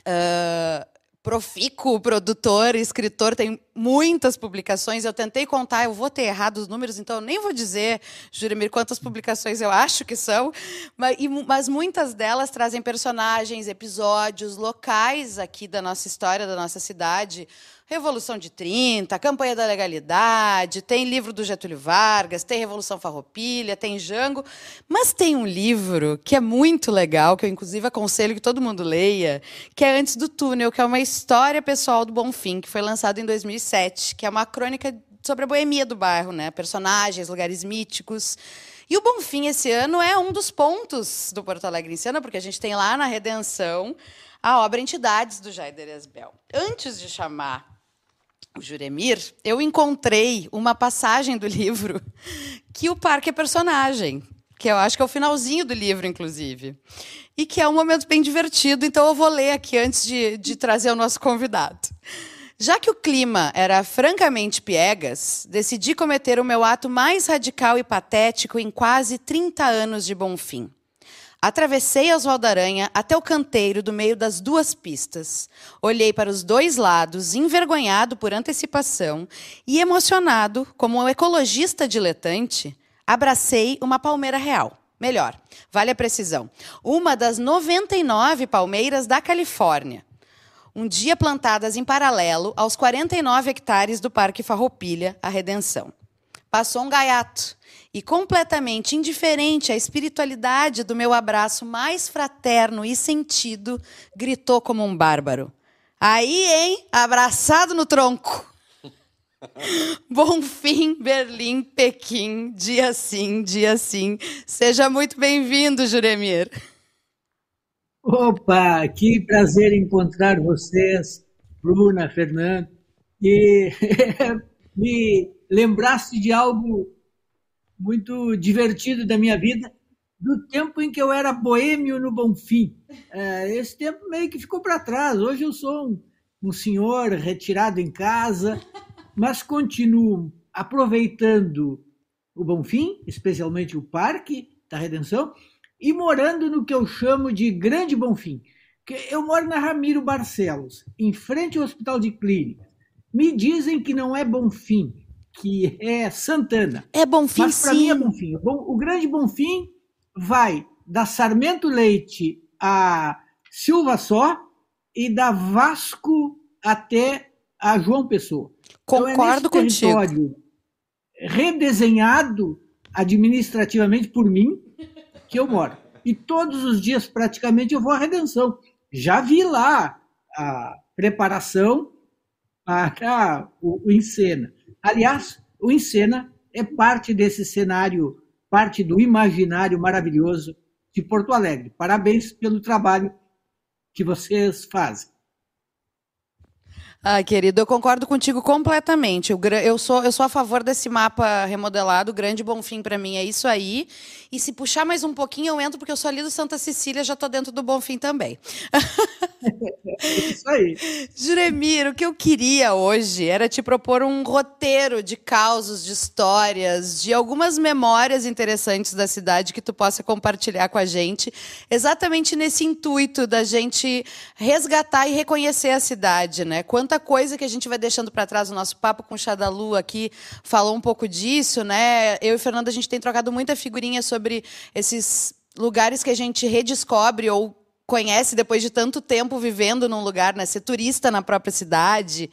Uh, profícuo produtor, escritor, tem muitas publicações. Eu tentei contar, eu vou ter errado os números, então eu nem vou dizer, Juremir, quantas publicações eu acho que são, mas, e, mas muitas delas trazem personagens, episódios, locais aqui da nossa história, da nossa cidade. Revolução de 30, Campanha da Legalidade, tem livro do Getúlio Vargas, tem Revolução Farroupilha, tem Jango, mas tem um livro que é muito legal, que eu inclusive aconselho que todo mundo leia, que é Antes do Túnel, que é uma história pessoal do Bonfim, que foi lançado em 2007, que é uma crônica sobre a boemia do bairro, né? Personagens, lugares míticos. E o Bonfim esse ano é um dos pontos do Porto Alegre cena, porque a gente tem lá na Redenção a obra Entidades do Jair Esbel. Antes de chamar o Juremir, eu encontrei uma passagem do livro que o parque é personagem, que eu acho que é o finalzinho do livro, inclusive. E que é um momento bem divertido, então eu vou ler aqui antes de, de trazer o nosso convidado. Já que o clima era francamente piegas, decidi cometer o meu ato mais radical e patético em quase 30 anos de bom fim. Atravessei a Oswaldo Aranha até o canteiro do meio das duas pistas. Olhei para os dois lados, envergonhado por antecipação e emocionado, como um ecologista diletante, abracei uma palmeira real. Melhor, vale a precisão. Uma das 99 palmeiras da Califórnia. Um dia plantadas em paralelo aos 49 hectares do Parque Farroupilha, a Redenção. passou um gaiato e completamente indiferente à espiritualidade do meu abraço mais fraterno e sentido, gritou como um bárbaro. Aí, hein? Abraçado no tronco. Bonfim, Berlim, Pequim, dia sim, dia sim. Seja muito bem-vindo, Juremir. Opa, que prazer encontrar vocês, Bruna, Fernando. E me lembraste de algo muito divertido da minha vida, do tempo em que eu era boêmio no Bonfim. É, esse tempo meio que ficou para trás. Hoje eu sou um, um senhor retirado em casa, mas continuo aproveitando o Bonfim, especialmente o Parque da Redenção, e morando no que eu chamo de Grande Bonfim. Eu moro na Ramiro Barcelos, em frente ao Hospital de Clínicas. Me dizem que não é Bonfim, que é Santana. É Bonfim, Mas para mim é Bonfim. O Grande Bonfim vai da Sarmento Leite a Silva Só e da Vasco até a João Pessoa. Concordo então é território redesenhado administrativamente por mim que eu moro. E todos os dias, praticamente, eu vou à Redenção. Já vi lá a preparação para o, o Encena. Aliás, o Encena é parte desse cenário, parte do imaginário maravilhoso de Porto Alegre. Parabéns pelo trabalho que vocês fazem. Ah, querido, eu concordo contigo completamente. Eu sou, eu sou a favor desse mapa remodelado. Grande Bonfim para mim é isso aí. E se puxar mais um pouquinho, eu entro, porque eu sou ali do Santa Cecília, já estou dentro do Bonfim também. isso aí. Juremir, o que eu queria hoje era te propor um roteiro de causos, de histórias, de algumas memórias interessantes da cidade que tu possa compartilhar com a gente, exatamente nesse intuito da gente resgatar e reconhecer a cidade, né? Quanta tanta coisa que a gente vai deixando para trás. O nosso papo com o Chadalu aqui falou um pouco disso, né? Eu e Fernanda, a gente tem trocado muita figurinha sobre esses lugares que a gente redescobre ou conhece depois de tanto tempo vivendo num lugar, né? Ser turista na própria cidade.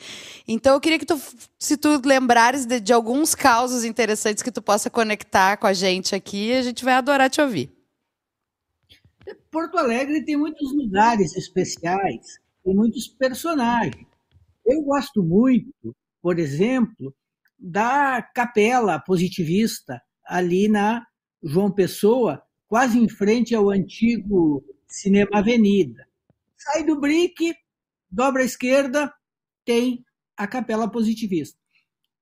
Então eu queria que tu, se tu lembrares de, de alguns causos interessantes que tu possa conectar com a gente aqui, a gente vai adorar te ouvir. Porto Alegre tem muitos lugares especiais, tem muitos personagens. Eu gosto muito, por exemplo, da capela positivista ali na João Pessoa, quase em frente ao antigo Cinema Avenida. Sai do Brick, dobra à esquerda, tem a capela positivista,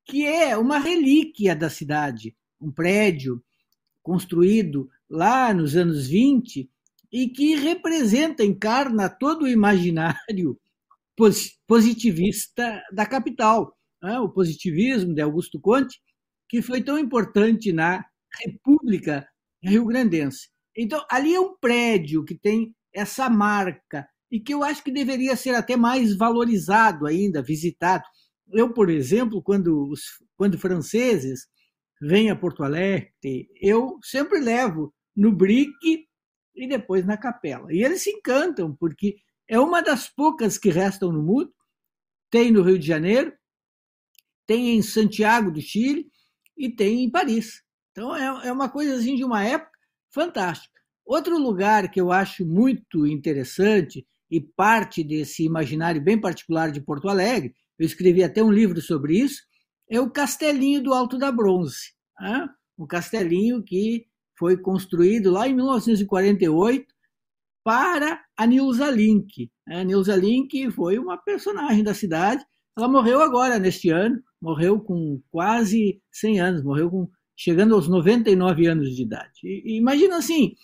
que é uma relíquia da cidade, um prédio construído lá nos anos 20 e que representa, encarna todo o imaginário positivista da capital, né? o positivismo de Augusto Conte, que foi tão importante na República Rio-Grandense. Então, ali é um prédio que tem essa marca e que eu acho que deveria ser até mais valorizado ainda, visitado. Eu, por exemplo, quando os quando franceses vêm a Porto Alegre, eu sempre levo no Brick e depois na Capela. E eles se encantam, porque é uma das poucas que restam no mundo. Tem no Rio de Janeiro, tem em Santiago do Chile e tem em Paris. Então é, é uma coisa assim de uma época fantástica. Outro lugar que eu acho muito interessante e parte desse imaginário bem particular de Porto Alegre, eu escrevi até um livro sobre isso, é o Castelinho do Alto da Bronze. Né? Um castelinho que foi construído lá em 1948 para a Nilza Link. A Nilza Link foi uma personagem da cidade. Ela morreu agora, neste ano, morreu com quase 100 anos, morreu com chegando aos 99 anos de idade. E, imagina assim,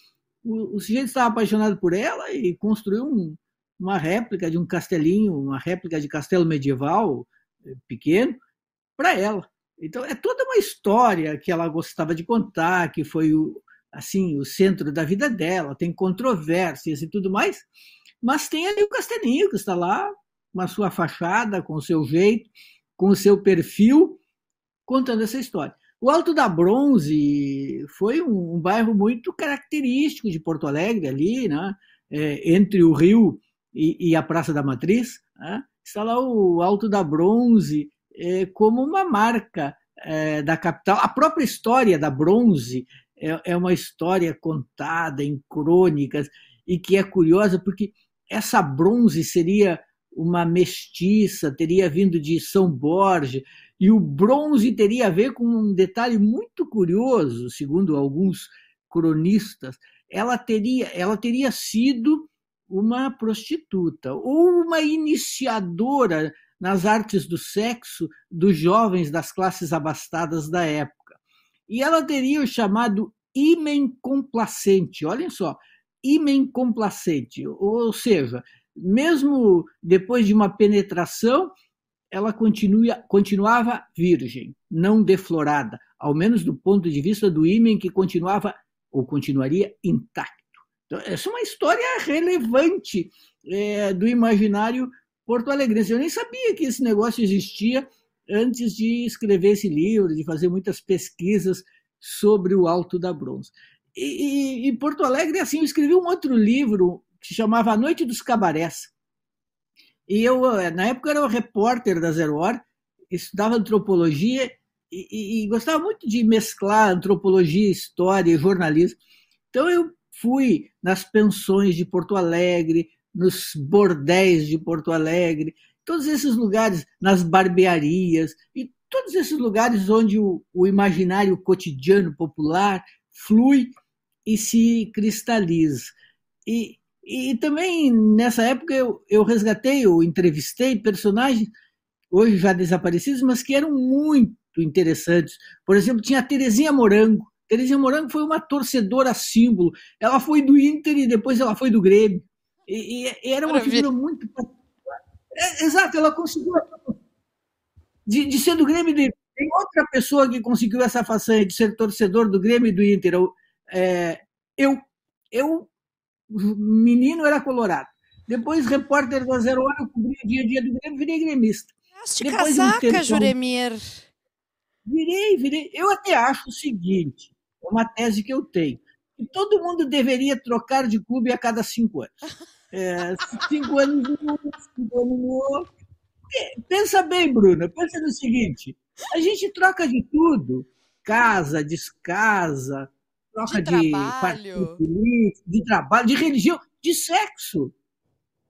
o, o sujeito estava apaixonado por ela e construiu um, uma réplica de um castelinho, uma réplica de castelo medieval eh, pequeno para ela. Então é toda uma história que ela gostava de contar, que foi o, assim o centro da vida dela, tem controvérsias e tudo mais, mas tem ali o Castelinho que está lá com a sua fachada, com o seu jeito, com o seu perfil, contando essa história. O Alto da Bronze foi um, um bairro muito característico de Porto Alegre ali, né? É, entre o Rio e, e, a Praça da Matriz, né? está lá o Alto da Bronze é, como uma marca é, da capital. A própria história da bronze é, é uma história contada em crônicas e que é curiosa porque essa bronze seria uma mestiça, teria vindo de São Borja, e o bronze teria a ver com um detalhe muito curioso, segundo alguns cronistas, ela teria, ela teria sido uma prostituta ou uma iniciadora nas artes do sexo dos jovens das classes abastadas da época. E ela teria o chamado imen complacente, olhem só, imen complacente, ou seja, mesmo depois de uma penetração, ela continua, continuava virgem, não deflorada, ao menos do ponto de vista do ímen que continuava ou continuaria intacto. Então, essa é uma história relevante é, do imaginário porto-alegrense. Eu nem sabia que esse negócio existia antes de escrever esse livro, de fazer muitas pesquisas sobre o Alto da Bronze. E, e, e Porto Alegre, assim, eu escrevi um outro livro que chamava A Noite dos Cabarés. E eu, na época, era repórter da Zero Hora, estudava antropologia e, e, e, gostava muito de mesclar antropologia, história e jornalismo. Então eu fui nas pensões de Porto Alegre, nos bordéis de Porto Alegre, todos esses lugares, nas barbearias e todos esses lugares onde o, o imaginário cotidiano popular flui e se cristaliza. E, e também nessa época eu, eu resgatei, eu entrevistei personagens hoje já desaparecidos, mas que eram muito interessantes. Por exemplo, tinha a Terezinha Morango. Terezinha Morango foi uma torcedora símbolo. Ela foi do Inter e depois ela foi do Grêmio. E, e era uma figura muito. É, exato, ela conseguiu. De, de ser do Grêmio do Inter. Tem outra pessoa que conseguiu essa façanha de ser torcedor do Grêmio e do Inter. Eu, é, eu, eu menino era colorado. Depois, repórter da Zero Hora, eu cobri o dia a dia do Grêmio, virei gremista. De Depois, casaca, Juremir. Virei, virei. Eu até acho o seguinte, é uma tese que eu tenho, que todo mundo deveria trocar de clube a cada cinco anos. É, cinco anos um, outro. É, pensa bem, Bruna, pensa no seguinte, a gente troca de tudo, casa, descasa, troca de, de partido político, de trabalho, de religião, de sexo.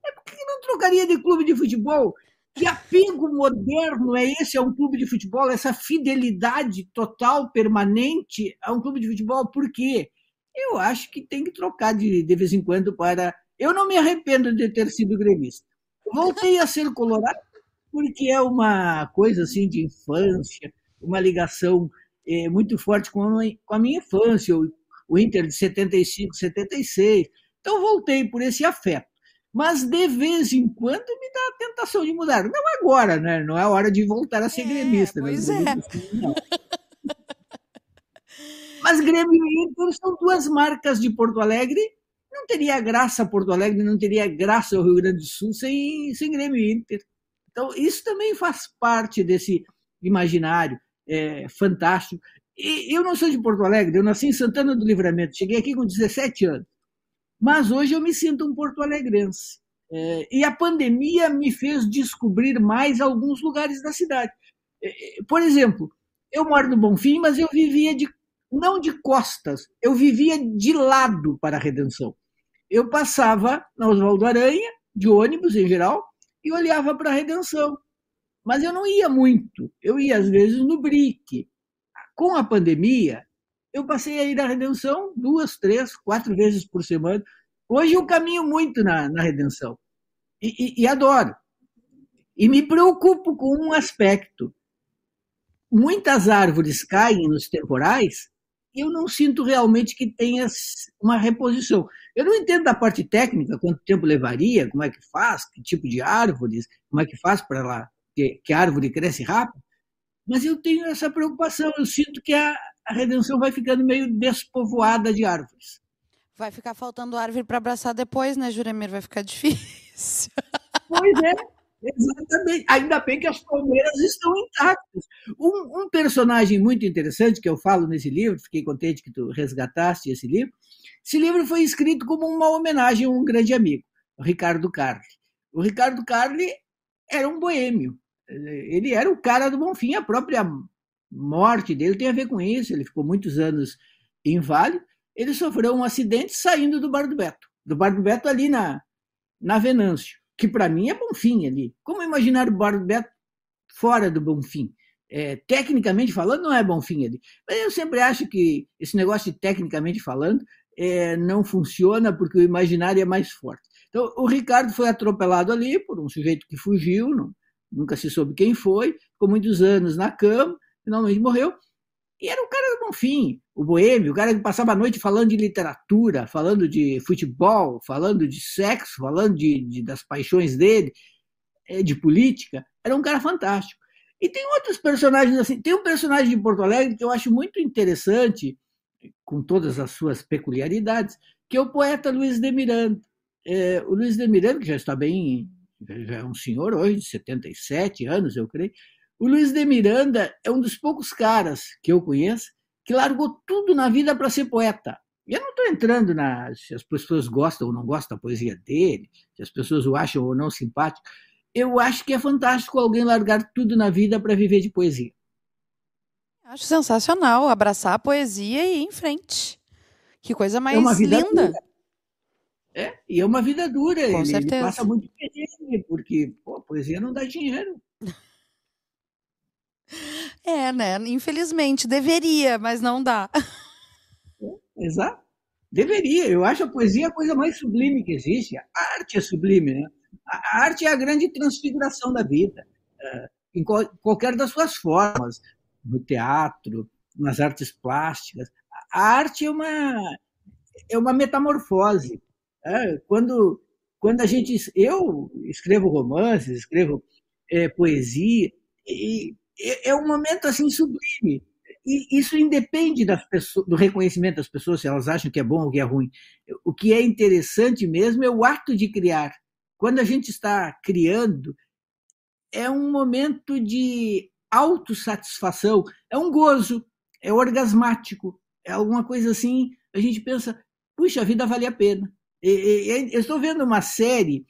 É por que não trocaria de clube de futebol? Que apego moderno é esse a um clube de futebol? Essa fidelidade total, permanente a um clube de futebol? Por quê? Eu acho que tem que trocar de, de vez em quando para. Eu não me arrependo de ter sido gremista. Voltei a ser colorado porque é uma coisa assim de infância, uma ligação é, muito forte com a, com a minha infância, o, o Inter de 75, 76. Então voltei por esse afeto mas de vez em quando me dá a tentação de mudar. Não agora, né? Não é hora de voltar a ser é, gremista. Né? Pois né? é. Mas Grêmio e Inter são duas marcas de Porto Alegre. Não teria graça Porto Alegre, não teria graça o Rio Grande do Sul sem, sem Grêmio Inter. Então, isso também faz parte desse imaginário é, fantástico. E eu não sou de Porto Alegre, eu nasci em Santana do Livramento, cheguei aqui com 17 anos. Mas hoje eu me sinto um porto-alegrense. É, e a pandemia me fez descobrir mais alguns lugares da cidade. É, por exemplo, eu moro no Bonfim, mas eu vivia de não de costas, eu vivia de lado para a Redenção. Eu passava na Oswaldo Aranha, de ônibus em geral, e olhava para a Redenção. Mas eu não ia muito, eu ia às vezes no Brick. Com a pandemia, eu passei a ir à Redenção duas, três, quatro vezes por semana. Hoje eu caminho muito na, na Redenção e, e, e adoro. E me preocupo com um aspecto. Muitas árvores caem nos temporais eu não sinto realmente que tenha uma reposição. Eu não entendo da parte técnica, quanto tempo levaria, como é que faz, que tipo de árvores, como é que faz para lá que, que a árvore cresce rápido, mas eu tenho essa preocupação. Eu sinto que a, a redenção vai ficando meio despovoada de árvores. Vai ficar faltando árvore para abraçar depois, né, Juremir? Vai ficar difícil. Pois é, exatamente. Ainda bem que as palmeiras estão intactas. Um, um, personagem muito interessante que eu falo nesse livro, fiquei contente que tu resgataste esse livro. Esse livro foi escrito como uma homenagem a um grande amigo, o Ricardo Carli. O Ricardo Carli era um boêmio. Ele era o cara do Bonfim, a própria morte dele tem a ver com isso. Ele ficou muitos anos inválido. Ele sofreu um acidente saindo do Bar do Beto. Do Bar do Beto ali na, na Venâncio, que para mim é Bonfim ali. Como imaginar o Bar do Beto fora do Bonfim? É, tecnicamente falando, não é Bonfim ali. Mas eu sempre acho que esse negócio de tecnicamente falando é, não funciona porque o imaginário é mais forte. Então, o Ricardo foi atropelado ali por um sujeito que fugiu, não, nunca se soube quem foi, ficou muitos anos na cama, finalmente morreu. E era um cara do Bonfim, o boêmio, o cara que passava a noite falando de literatura, falando de futebol, falando de sexo, falando de, de das paixões dele, é, de política. Era um cara fantástico. E tem outros personagens assim. Tem um personagem de Porto Alegre que eu acho muito interessante, com todas as suas peculiaridades, que é o poeta Luiz de Miranda. É, o Luiz de Miranda, que já está bem, já é um senhor hoje, de 77 anos, eu creio. O Luiz de Miranda é um dos poucos caras que eu conheço que largou tudo na vida para ser poeta. E eu não estou entrando na se as pessoas gostam ou não gostam da poesia dele, se as pessoas o acham ou não simpático. Eu acho que é fantástico alguém largar tudo na vida para viver de poesia. Acho sensacional abraçar a poesia e ir em frente. Que coisa mais é linda. Dura. É, e é uma vida dura. Com ele, certeza. ele passa muito perrengue, porque pô, a poesia não dá dinheiro. É, né? Infelizmente, deveria, mas não dá. É, exato. Deveria. Eu acho a poesia a coisa mais sublime que existe. A arte é sublime, né? A arte é a grande transfiguração da vida, é, em qualquer das suas formas, no teatro, nas artes plásticas. A arte é uma, é uma metamorfose. É, quando, quando a gente. Eu escrevo romances, escrevo é, poesia, e é, é um momento assim sublime. E isso independe pessoas, do reconhecimento das pessoas, se elas acham que é bom ou que é ruim. O que é interessante mesmo é o ato de criar. Quando a gente está criando, é um momento de autossatisfação, é um gozo, é orgasmático, é alguma coisa assim. A gente pensa, puxa, a vida vale a pena. Eu estou vendo uma série,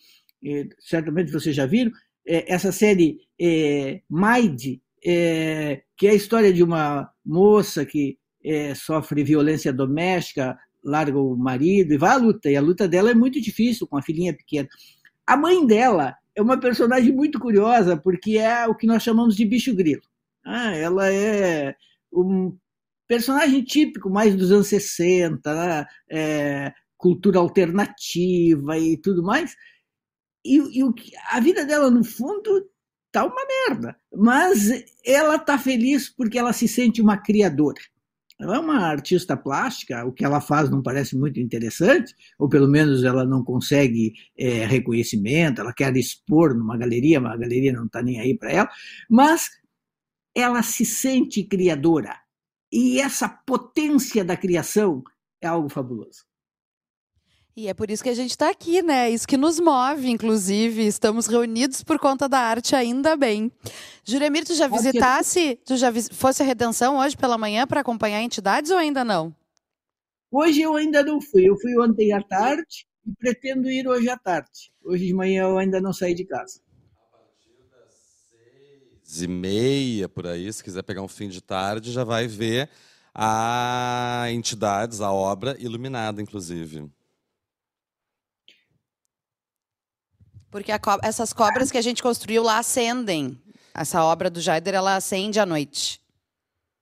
certamente vocês já viram, é, essa série é, Mind, é, que é a história de uma moça que é, sofre violência doméstica, larga o marido e vai à luta. E a luta dela é muito difícil com a filhinha pequena. A mãe dela é uma personagem muito curiosa, porque é o que nós chamamos de bicho grilo. Ah, ela é um personagem típico mais dos anos 60, né? é, cultura alternativa e tudo mais. E, e o, a vida dela, no fundo, tá uma merda. Mas ela tá feliz porque ela se sente uma criadora. Ela é uma artista plástica, o que ela faz não parece muito interessante, ou pelo menos ela não consegue é, reconhecimento, ela quer expor numa galeria, mas a galeria não está nem aí para ela, mas ela se sente criadora. E essa potência da criação é algo fabuloso. E é por isso que a gente está aqui, né? Isso que nos move, inclusive. Estamos reunidos por conta da arte, ainda bem. Juremir, tu já visitasse, tu já fosse a Redenção hoje pela manhã para acompanhar entidades ou ainda não? Hoje eu ainda não fui. Eu fui ontem à tarde e pretendo ir hoje à tarde. Hoje de manhã eu ainda não saí de casa. A partir das seis e meia, por aí, se quiser pegar um fim de tarde, já vai ver a entidades, a obra iluminada, inclusive. Porque co essas cobras que a gente construiu lá acendem. Essa obra do Jaider, ela acende à noite.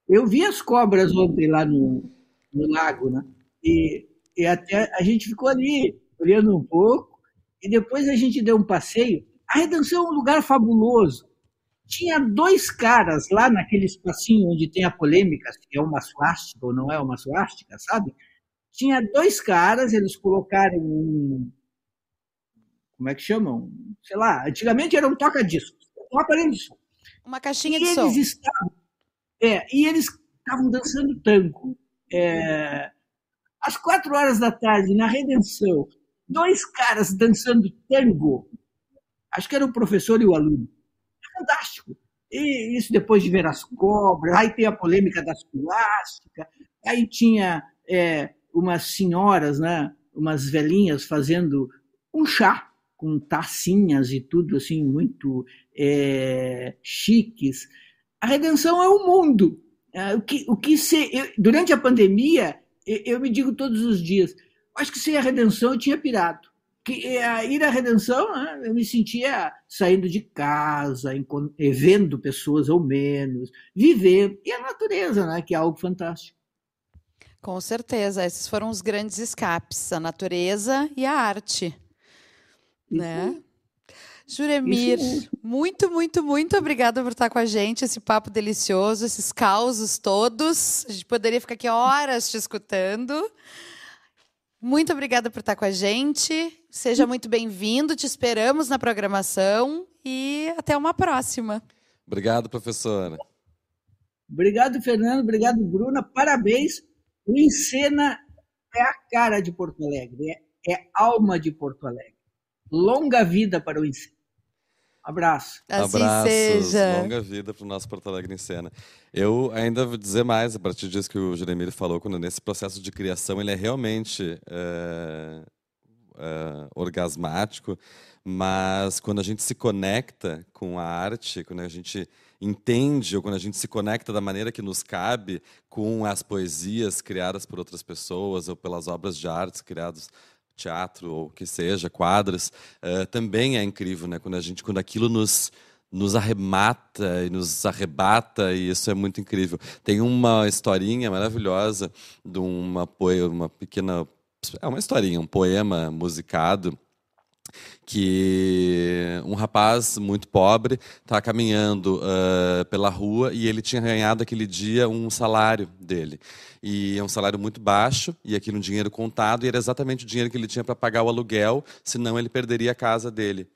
Eu vi as cobras ontem lá no, no lago, né? E, e até a gente ficou ali olhando um pouco e depois a gente deu um passeio. A Redenção é um lugar fabuloso. Tinha dois caras lá naquele espacinho onde tem a polêmica se é uma suástica ou não é uma suástica, sabe? Tinha dois caras, eles colocaram um, como é que chamam? Sei lá, antigamente era um toca-discos, um aparelho de som. Uma caixinha e de som. Estavam, é, e eles estavam dançando tango. É, às quatro horas da tarde, na Redenção, dois caras dançando tango. Acho que era o professor e o aluno. É fantástico. E isso depois de ver as cobras, aí tem a polêmica das plásticas, aí tinha é, umas senhoras, né, umas velhinhas fazendo um chá com tacinhas e tudo assim muito é, chiques. A redenção é o mundo. o que, o que se, eu, durante a pandemia, eu, eu, me digo todos os dias, acho que sem a redenção eu tinha pirado. Que, ir à redenção, né, eu me sentia saindo de casa, vendo pessoas ou menos, viver. E a natureza, né, que é algo fantástico. Com certeza, esses foram os grandes escapes, a natureza e a arte. Né? Juremir, muito, muito, muito obrigada por estar com a gente, esse papo delicioso, esses causos todos. A gente poderia ficar aqui horas te escutando. Muito obrigada por estar com a gente. Seja muito bem-vindo, te esperamos na programação e até uma próxima. Obrigado, professora. Obrigado, Fernando. Obrigado, Bruna. Parabéns o Encena é a cara de Porto Alegre, é, é alma de Porto Alegre. Longa vida para o Encena. Abraço. Assim Abraços, seja. longa vida para o nosso Porto Alegre em cena. Eu ainda vou dizer mais, a partir disso que o Jeremir falou, quando nesse processo de criação ele é realmente é, é, orgasmático, mas quando a gente se conecta com a arte, quando a gente entende ou quando a gente se conecta da maneira que nos cabe com as poesias criadas por outras pessoas ou pelas obras de artes criadas teatro ou que seja quadros uh, também é incrível né? Quando a gente quando aquilo nos nos arremata e nos arrebata e isso é muito incrível. Tem uma historinha maravilhosa de uma poema uma pequena é uma historinha um poema musicado que um rapaz muito pobre está caminhando uh, pela rua e ele tinha ganhado aquele dia um salário dele. E é um salário muito baixo, e aquilo um dinheiro contado, e era exatamente o dinheiro que ele tinha para pagar o aluguel, senão ele perderia a casa dele.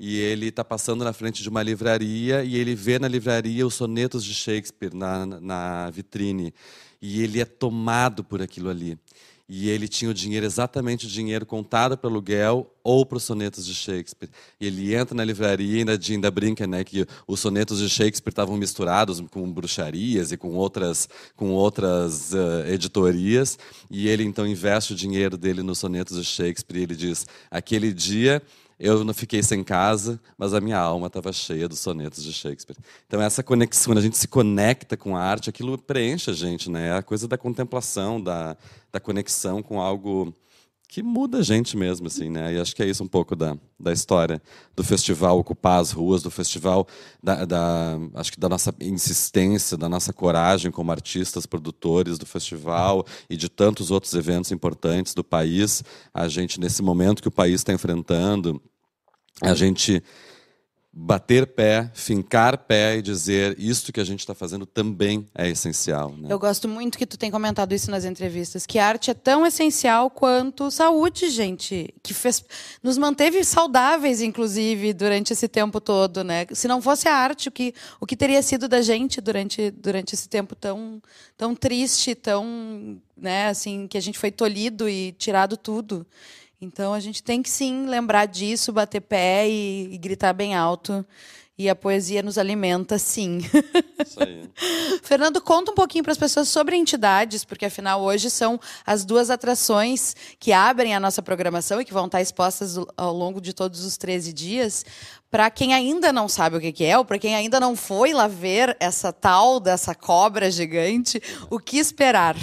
E ele está passando na frente de uma livraria e ele vê na livraria os sonetos de Shakespeare na, na vitrine. E ele é tomado por aquilo ali e ele tinha o dinheiro, exatamente o dinheiro contado para aluguel ou para os sonetos de Shakespeare. E ele entra na livraria e ainda, ainda brinca né, que os sonetos de Shakespeare estavam misturados com bruxarias e com outras, com outras uh, editorias. E ele então investe o dinheiro dele nos sonetos de Shakespeare e ele diz: aquele dia eu não fiquei sem casa, mas a minha alma estava cheia dos sonetos de Shakespeare. Então essa conexão, quando a gente se conecta com a arte, aquilo preenche a gente, né? É a coisa da contemplação, da, da conexão com algo que muda a gente mesmo, assim, né? E acho que é isso um pouco da, da história do festival ocupar as ruas, do festival, da, da, acho que da nossa insistência, da nossa coragem como artistas, produtores do festival e de tantos outros eventos importantes do país. A gente, nesse momento que o país está enfrentando, a gente bater pé, fincar pé e dizer isto que a gente está fazendo também é essencial. Né? Eu gosto muito que tu tem comentado isso nas entrevistas, que arte é tão essencial quanto saúde, gente, que fez, nos manteve saudáveis, inclusive, durante esse tempo todo, né? Se não fosse a arte, o que, o que teria sido da gente durante, durante esse tempo tão, tão triste, tão, né, assim, que a gente foi tolhido e tirado tudo. Então a gente tem que sim lembrar disso, bater pé e, e gritar bem alto. E a poesia nos alimenta, sim. Isso aí. Fernando, conta um pouquinho para as pessoas sobre entidades, porque afinal hoje são as duas atrações que abrem a nossa programação e que vão estar expostas ao longo de todos os 13 dias. Para quem ainda não sabe o que é, ou para quem ainda não foi lá ver essa tal dessa cobra gigante, o que esperar?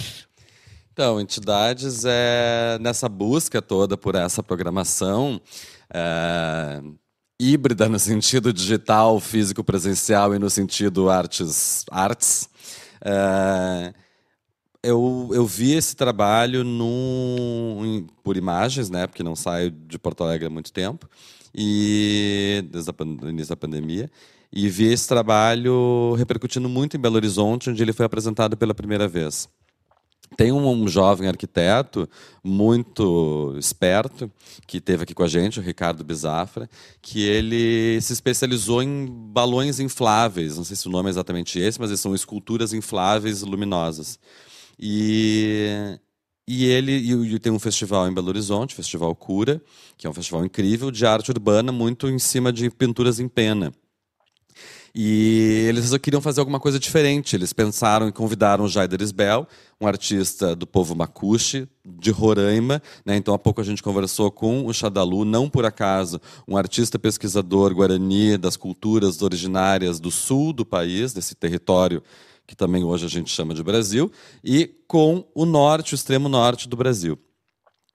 Então, entidades é nessa busca toda por essa programação é, híbrida no sentido digital, físico, presencial e no sentido artes, artes. É, eu, eu vi esse trabalho num, por imagens, né, porque não saio de Porto Alegre há muito tempo, e desde o início da pandemia, e vi esse trabalho repercutindo muito em Belo Horizonte, onde ele foi apresentado pela primeira vez. Tem um, um, jovem arquiteto muito esperto que teve aqui com a gente, o Ricardo Bizafra, que ele se especializou em balões infláveis. Não sei se o nome é exatamente esse, mas são esculturas infláveis luminosas. E, e ele e, e tem um festival em Belo Horizonte, o Festival Cura, que é um festival incrível de arte urbana, muito em cima de pinturas em pena. E eles queriam fazer alguma coisa diferente. Eles pensaram e convidaram o Jaider Isbel, um artista do povo Macuxi, de Roraima. Né? Então, há pouco a gente conversou com o Xadalu, não por acaso, um artista pesquisador guarani das culturas originárias do sul do país, desse território que também hoje a gente chama de Brasil, e com o norte, o extremo norte do Brasil.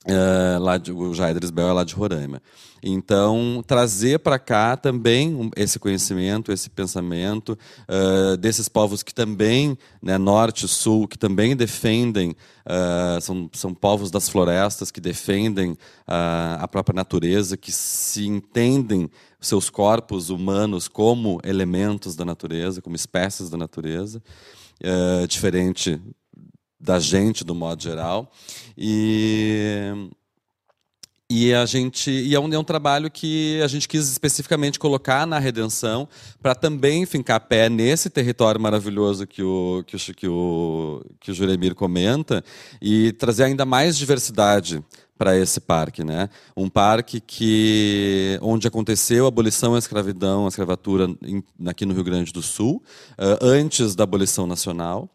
Uh, lá de, o Jair Isbel é lá de Roraima. Então, trazer para cá também esse conhecimento, esse pensamento uh, desses povos que também, né, norte sul, que também defendem, uh, são, são povos das florestas, que defendem a própria natureza, que se entendem seus corpos humanos como elementos da natureza, como espécies da natureza, diferente da gente, do modo geral. E, e a gente e é um, é um trabalho que a gente quis especificamente colocar na redenção para também fincar pé nesse território maravilhoso que o que o, que o, que o Juremir comenta e trazer ainda mais diversidade para esse parque, né? Um parque que onde aconteceu a abolição da escravidão, a escravatura em, aqui no Rio Grande do Sul, uh, antes da abolição nacional.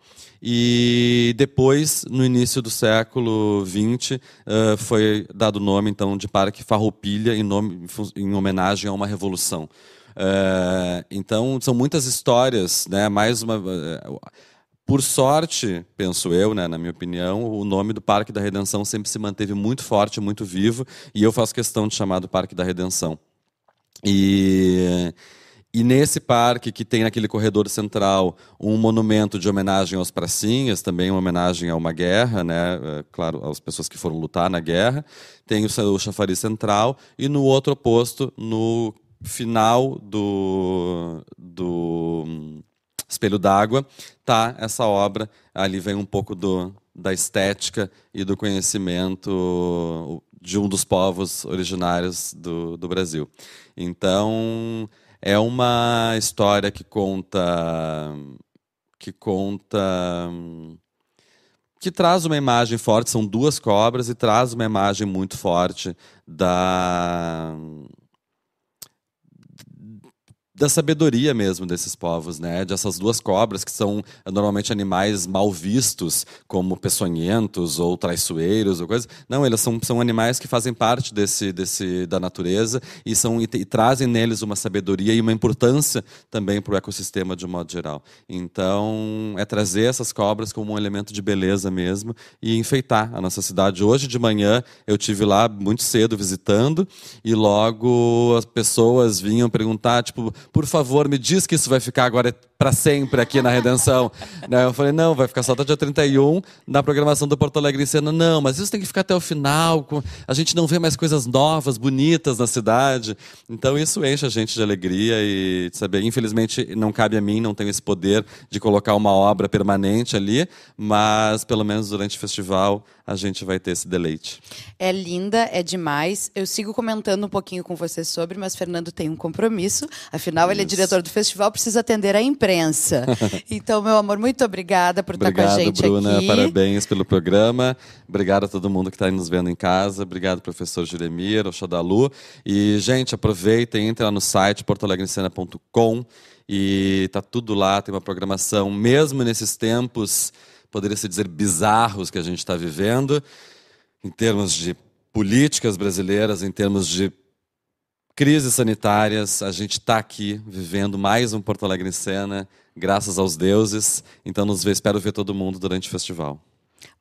E depois, no início do século XX, uh, foi dado o nome então de Parque Farroupilha em, nome, em homenagem a uma revolução. Uh, então, são muitas histórias, né? Mais uma por sorte, penso eu, né, na minha opinião, o nome do Parque da Redenção sempre se manteve muito forte, muito vivo, e eu faço questão de chamar do Parque da Redenção. E e nesse parque, que tem naquele corredor central um monumento de homenagem aos pracinhas, também uma homenagem a uma guerra, né? É, claro, às pessoas que foram lutar na guerra, tem o chafariz central, e no outro oposto, no final do, do Espelho d'Água, tá essa obra. Ali vem um pouco do, da estética e do conhecimento de um dos povos originários do, do Brasil. Então, é uma história que conta que conta que traz uma imagem forte, são duas cobras e traz uma imagem muito forte da da sabedoria mesmo desses povos, né? Dessas duas cobras que são normalmente animais mal vistos, como peçonhentos ou traiçoeiros ou coisa. Não, eles são, são animais que fazem parte desse, desse da natureza e são e, e trazem neles uma sabedoria e uma importância também para o ecossistema de um modo geral. Então, é trazer essas cobras como um elemento de beleza mesmo e enfeitar a nossa cidade. Hoje de manhã eu tive lá muito cedo visitando e logo as pessoas vinham perguntar, tipo, por favor, me diz que isso vai ficar agora para sempre aqui na Redenção. né? Eu falei, não, vai ficar só até dia 31 na programação do Porto Alegre em Cena. Não, mas isso tem que ficar até o final. A gente não vê mais coisas novas, bonitas na cidade. Então isso enche a gente de alegria e de saber. Infelizmente não cabe a mim, não tenho esse poder de colocar uma obra permanente ali, mas pelo menos durante o festival a gente vai ter esse deleite. É linda, é demais. Eu sigo comentando um pouquinho com você sobre, mas Fernando tem um compromisso. Afinal, Isso. ele é diretor do festival, precisa atender a imprensa. então, meu amor, muito obrigada por Obrigado, estar com a gente Bruna, aqui. Parabéns pelo programa. Obrigado a todo mundo que está nos vendo em casa. Obrigado, professor Juremir, Oxodalu. E, gente, aproveitem, entrem lá no site portoalegrecena.com e tá tudo lá, tem uma programação, mesmo nesses tempos poderia se dizer, bizarros que a gente está vivendo, em termos de políticas brasileiras, em termos de crises sanitárias. A gente está aqui vivendo mais um Porto Alegre em cena, graças aos deuses. Então, nos vê, espero ver todo mundo durante o festival.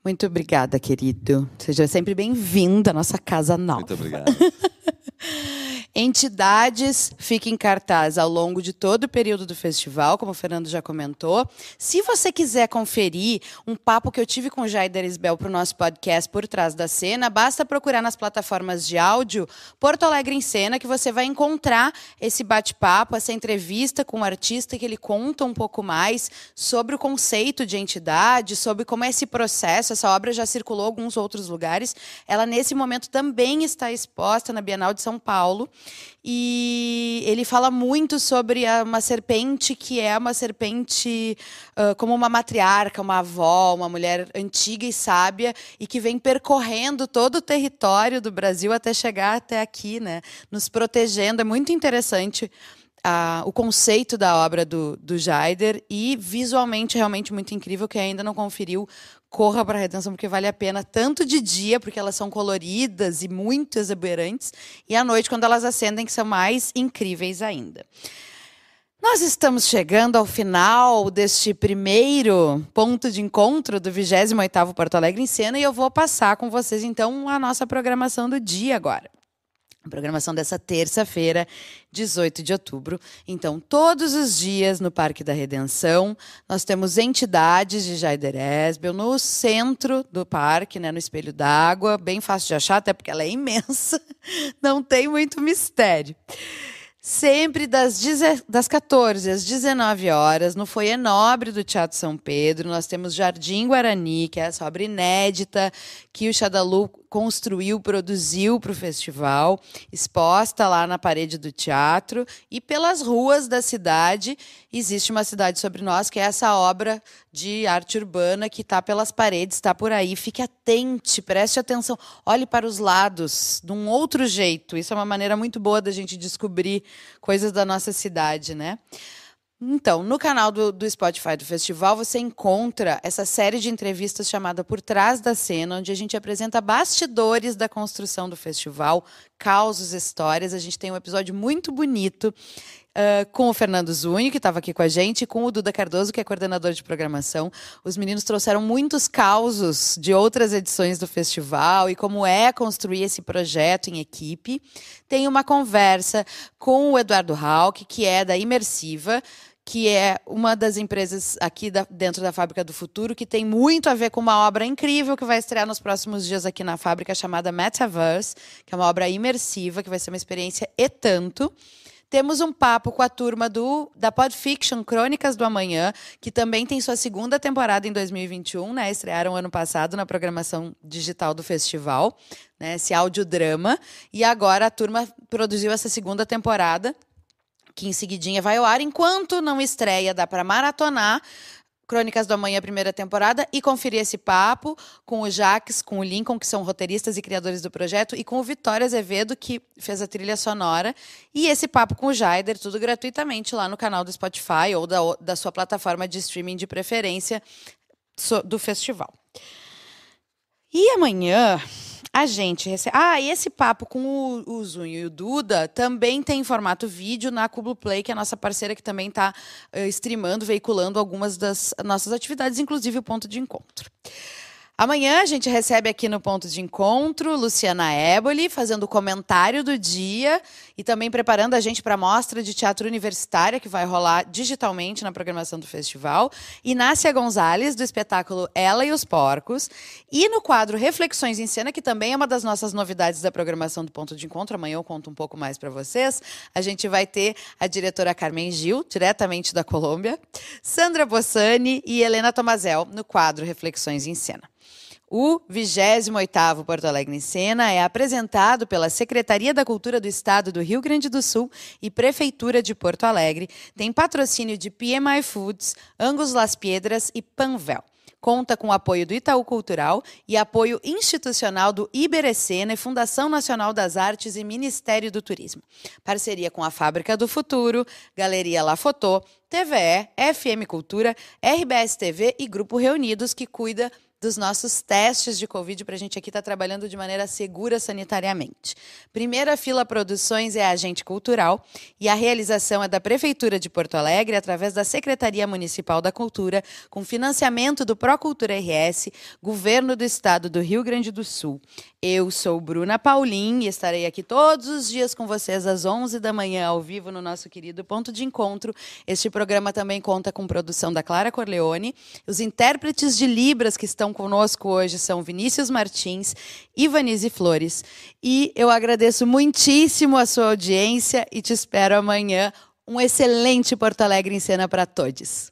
Muito obrigada, querido. Seja sempre bem-vindo à nossa casa nova. Muito obrigado. Entidades fica em cartaz ao longo de todo o período do festival, como o Fernando já comentou. Se você quiser conferir um papo que eu tive com o Jaider Isbel para o nosso podcast Por Trás da Cena, basta procurar nas plataformas de áudio Porto Alegre em Cena, que você vai encontrar esse bate-papo, essa entrevista com o artista, que ele conta um pouco mais sobre o conceito de entidade, sobre como é esse processo. Essa obra já circulou alguns outros lugares. Ela, nesse momento, também está exposta na Bienal de São Paulo. E ele fala muito sobre uma serpente que é uma serpente uh, como uma matriarca, uma avó, uma mulher antiga e sábia e que vem percorrendo todo o território do Brasil até chegar até aqui, né? Nos protegendo. É muito interessante. O conceito da obra do, do Jaider e visualmente realmente muito incrível que ainda não conferiu corra para a redenção porque vale a pena tanto de dia porque elas são coloridas e muito exuberantes e à noite quando elas acendem que são mais incríveis ainda. Nós estamos chegando ao final deste primeiro ponto de encontro do 28º Porto Alegre em Cena e eu vou passar com vocês então a nossa programação do dia agora. Programação dessa terça-feira, 18 de outubro. Então, todos os dias no Parque da Redenção, nós temos entidades de Jaider Esbel no centro do parque, né, no Espelho d'Água, bem fácil de achar, até porque ela é imensa, não tem muito mistério. Sempre das, das 14 às 19 horas, no Foyer Nobre do Teatro São Pedro, nós temos Jardim Guarani, que é essa obra inédita que o Xadalu construiu, produziu para o festival, exposta lá na parede do teatro e pelas ruas da cidade. Existe uma cidade sobre nós, que é essa obra de arte urbana que está pelas paredes, está por aí. Fique atente, preste atenção, olhe para os lados de um outro jeito. Isso é uma maneira muito boa da gente descobrir coisas da nossa cidade, né? Então, no canal do, do, Spotify do festival, você encontra essa série de entrevistas chamada Por Trás da Cena, onde a gente apresenta bastidores da construção do festival, causos, histórias. A gente tem um episódio muito bonito Uh, com o Fernando Zunho, que estava aqui com a gente, e com o Duda Cardoso, que é coordenador de programação. Os meninos trouxeram muitos causos de outras edições do festival e como é construir esse projeto em equipe. Tem uma conversa com o Eduardo Hauck, que é da Imersiva, que é uma das empresas aqui da, dentro da Fábrica do Futuro, que tem muito a ver com uma obra incrível que vai estrear nos próximos dias aqui na fábrica, chamada Metaverse, que é uma obra imersiva, que vai ser uma experiência e tanto. Temos um papo com a turma do, da Podfiction Crônicas do Amanhã, que também tem sua segunda temporada em 2021, né? Estrearam ano passado na programação digital do festival, né? Esse audiodrama. E agora a turma produziu essa segunda temporada, que em seguidinha vai ao ar. Enquanto não estreia, dá para maratonar Crônicas do Amanhã, primeira temporada, e conferir esse papo com o Jaques, com o Lincoln, que são roteiristas e criadores do projeto, e com o Vitória Azevedo, que fez a trilha sonora, e esse papo com o Jaider, tudo gratuitamente lá no canal do Spotify ou da, da sua plataforma de streaming de preferência do festival. E amanhã a gente recebe. Ah, e esse papo com o, o Zunho e o Duda também tem em formato vídeo na Cubo Play, que é a nossa parceira que também está uh, streamando, veiculando algumas das nossas atividades, inclusive o ponto de encontro. Amanhã a gente recebe aqui no ponto de encontro Luciana Éboli, fazendo o comentário do dia e também preparando a gente para a mostra de teatro universitária que vai rolar digitalmente na programação do festival. Inácia Gonzalez, do espetáculo Ela e os Porcos. E no quadro Reflexões em Cena, que também é uma das nossas novidades da programação do ponto de encontro. Amanhã eu conto um pouco mais para vocês. A gente vai ter a diretora Carmen Gil, diretamente da Colômbia, Sandra Bossani e Helena Tomazel, no quadro Reflexões em Cena. O 28º Porto Alegre em Cena é apresentado pela Secretaria da Cultura do Estado do Rio Grande do Sul e Prefeitura de Porto Alegre. Tem patrocínio de PMI Foods, Angus Las Piedras e Panvel. Conta com apoio do Itaú Cultural e apoio institucional do Iberecena e Fundação Nacional das Artes e Ministério do Turismo. Parceria com a Fábrica do Futuro, Galeria La Fotô, TVE, FM Cultura, RBS TV e Grupo Reunidos, que cuida dos nossos testes de Covid para a gente aqui estar tá trabalhando de maneira segura sanitariamente. Primeira Fila Produções é agente cultural e a realização é da Prefeitura de Porto Alegre através da Secretaria Municipal da Cultura, com financiamento do Procultura RS, Governo do Estado do Rio Grande do Sul. Eu sou Bruna Paulin e estarei aqui todos os dias com vocês às 11 da manhã, ao vivo, no nosso querido Ponto de Encontro. Este programa também conta com produção da Clara Corleone. Os intérpretes de Libras que estão conosco hoje são Vinícius Martins e Vanise Flores. E eu agradeço muitíssimo a sua audiência e te espero amanhã. Um excelente Porto Alegre em cena para todos.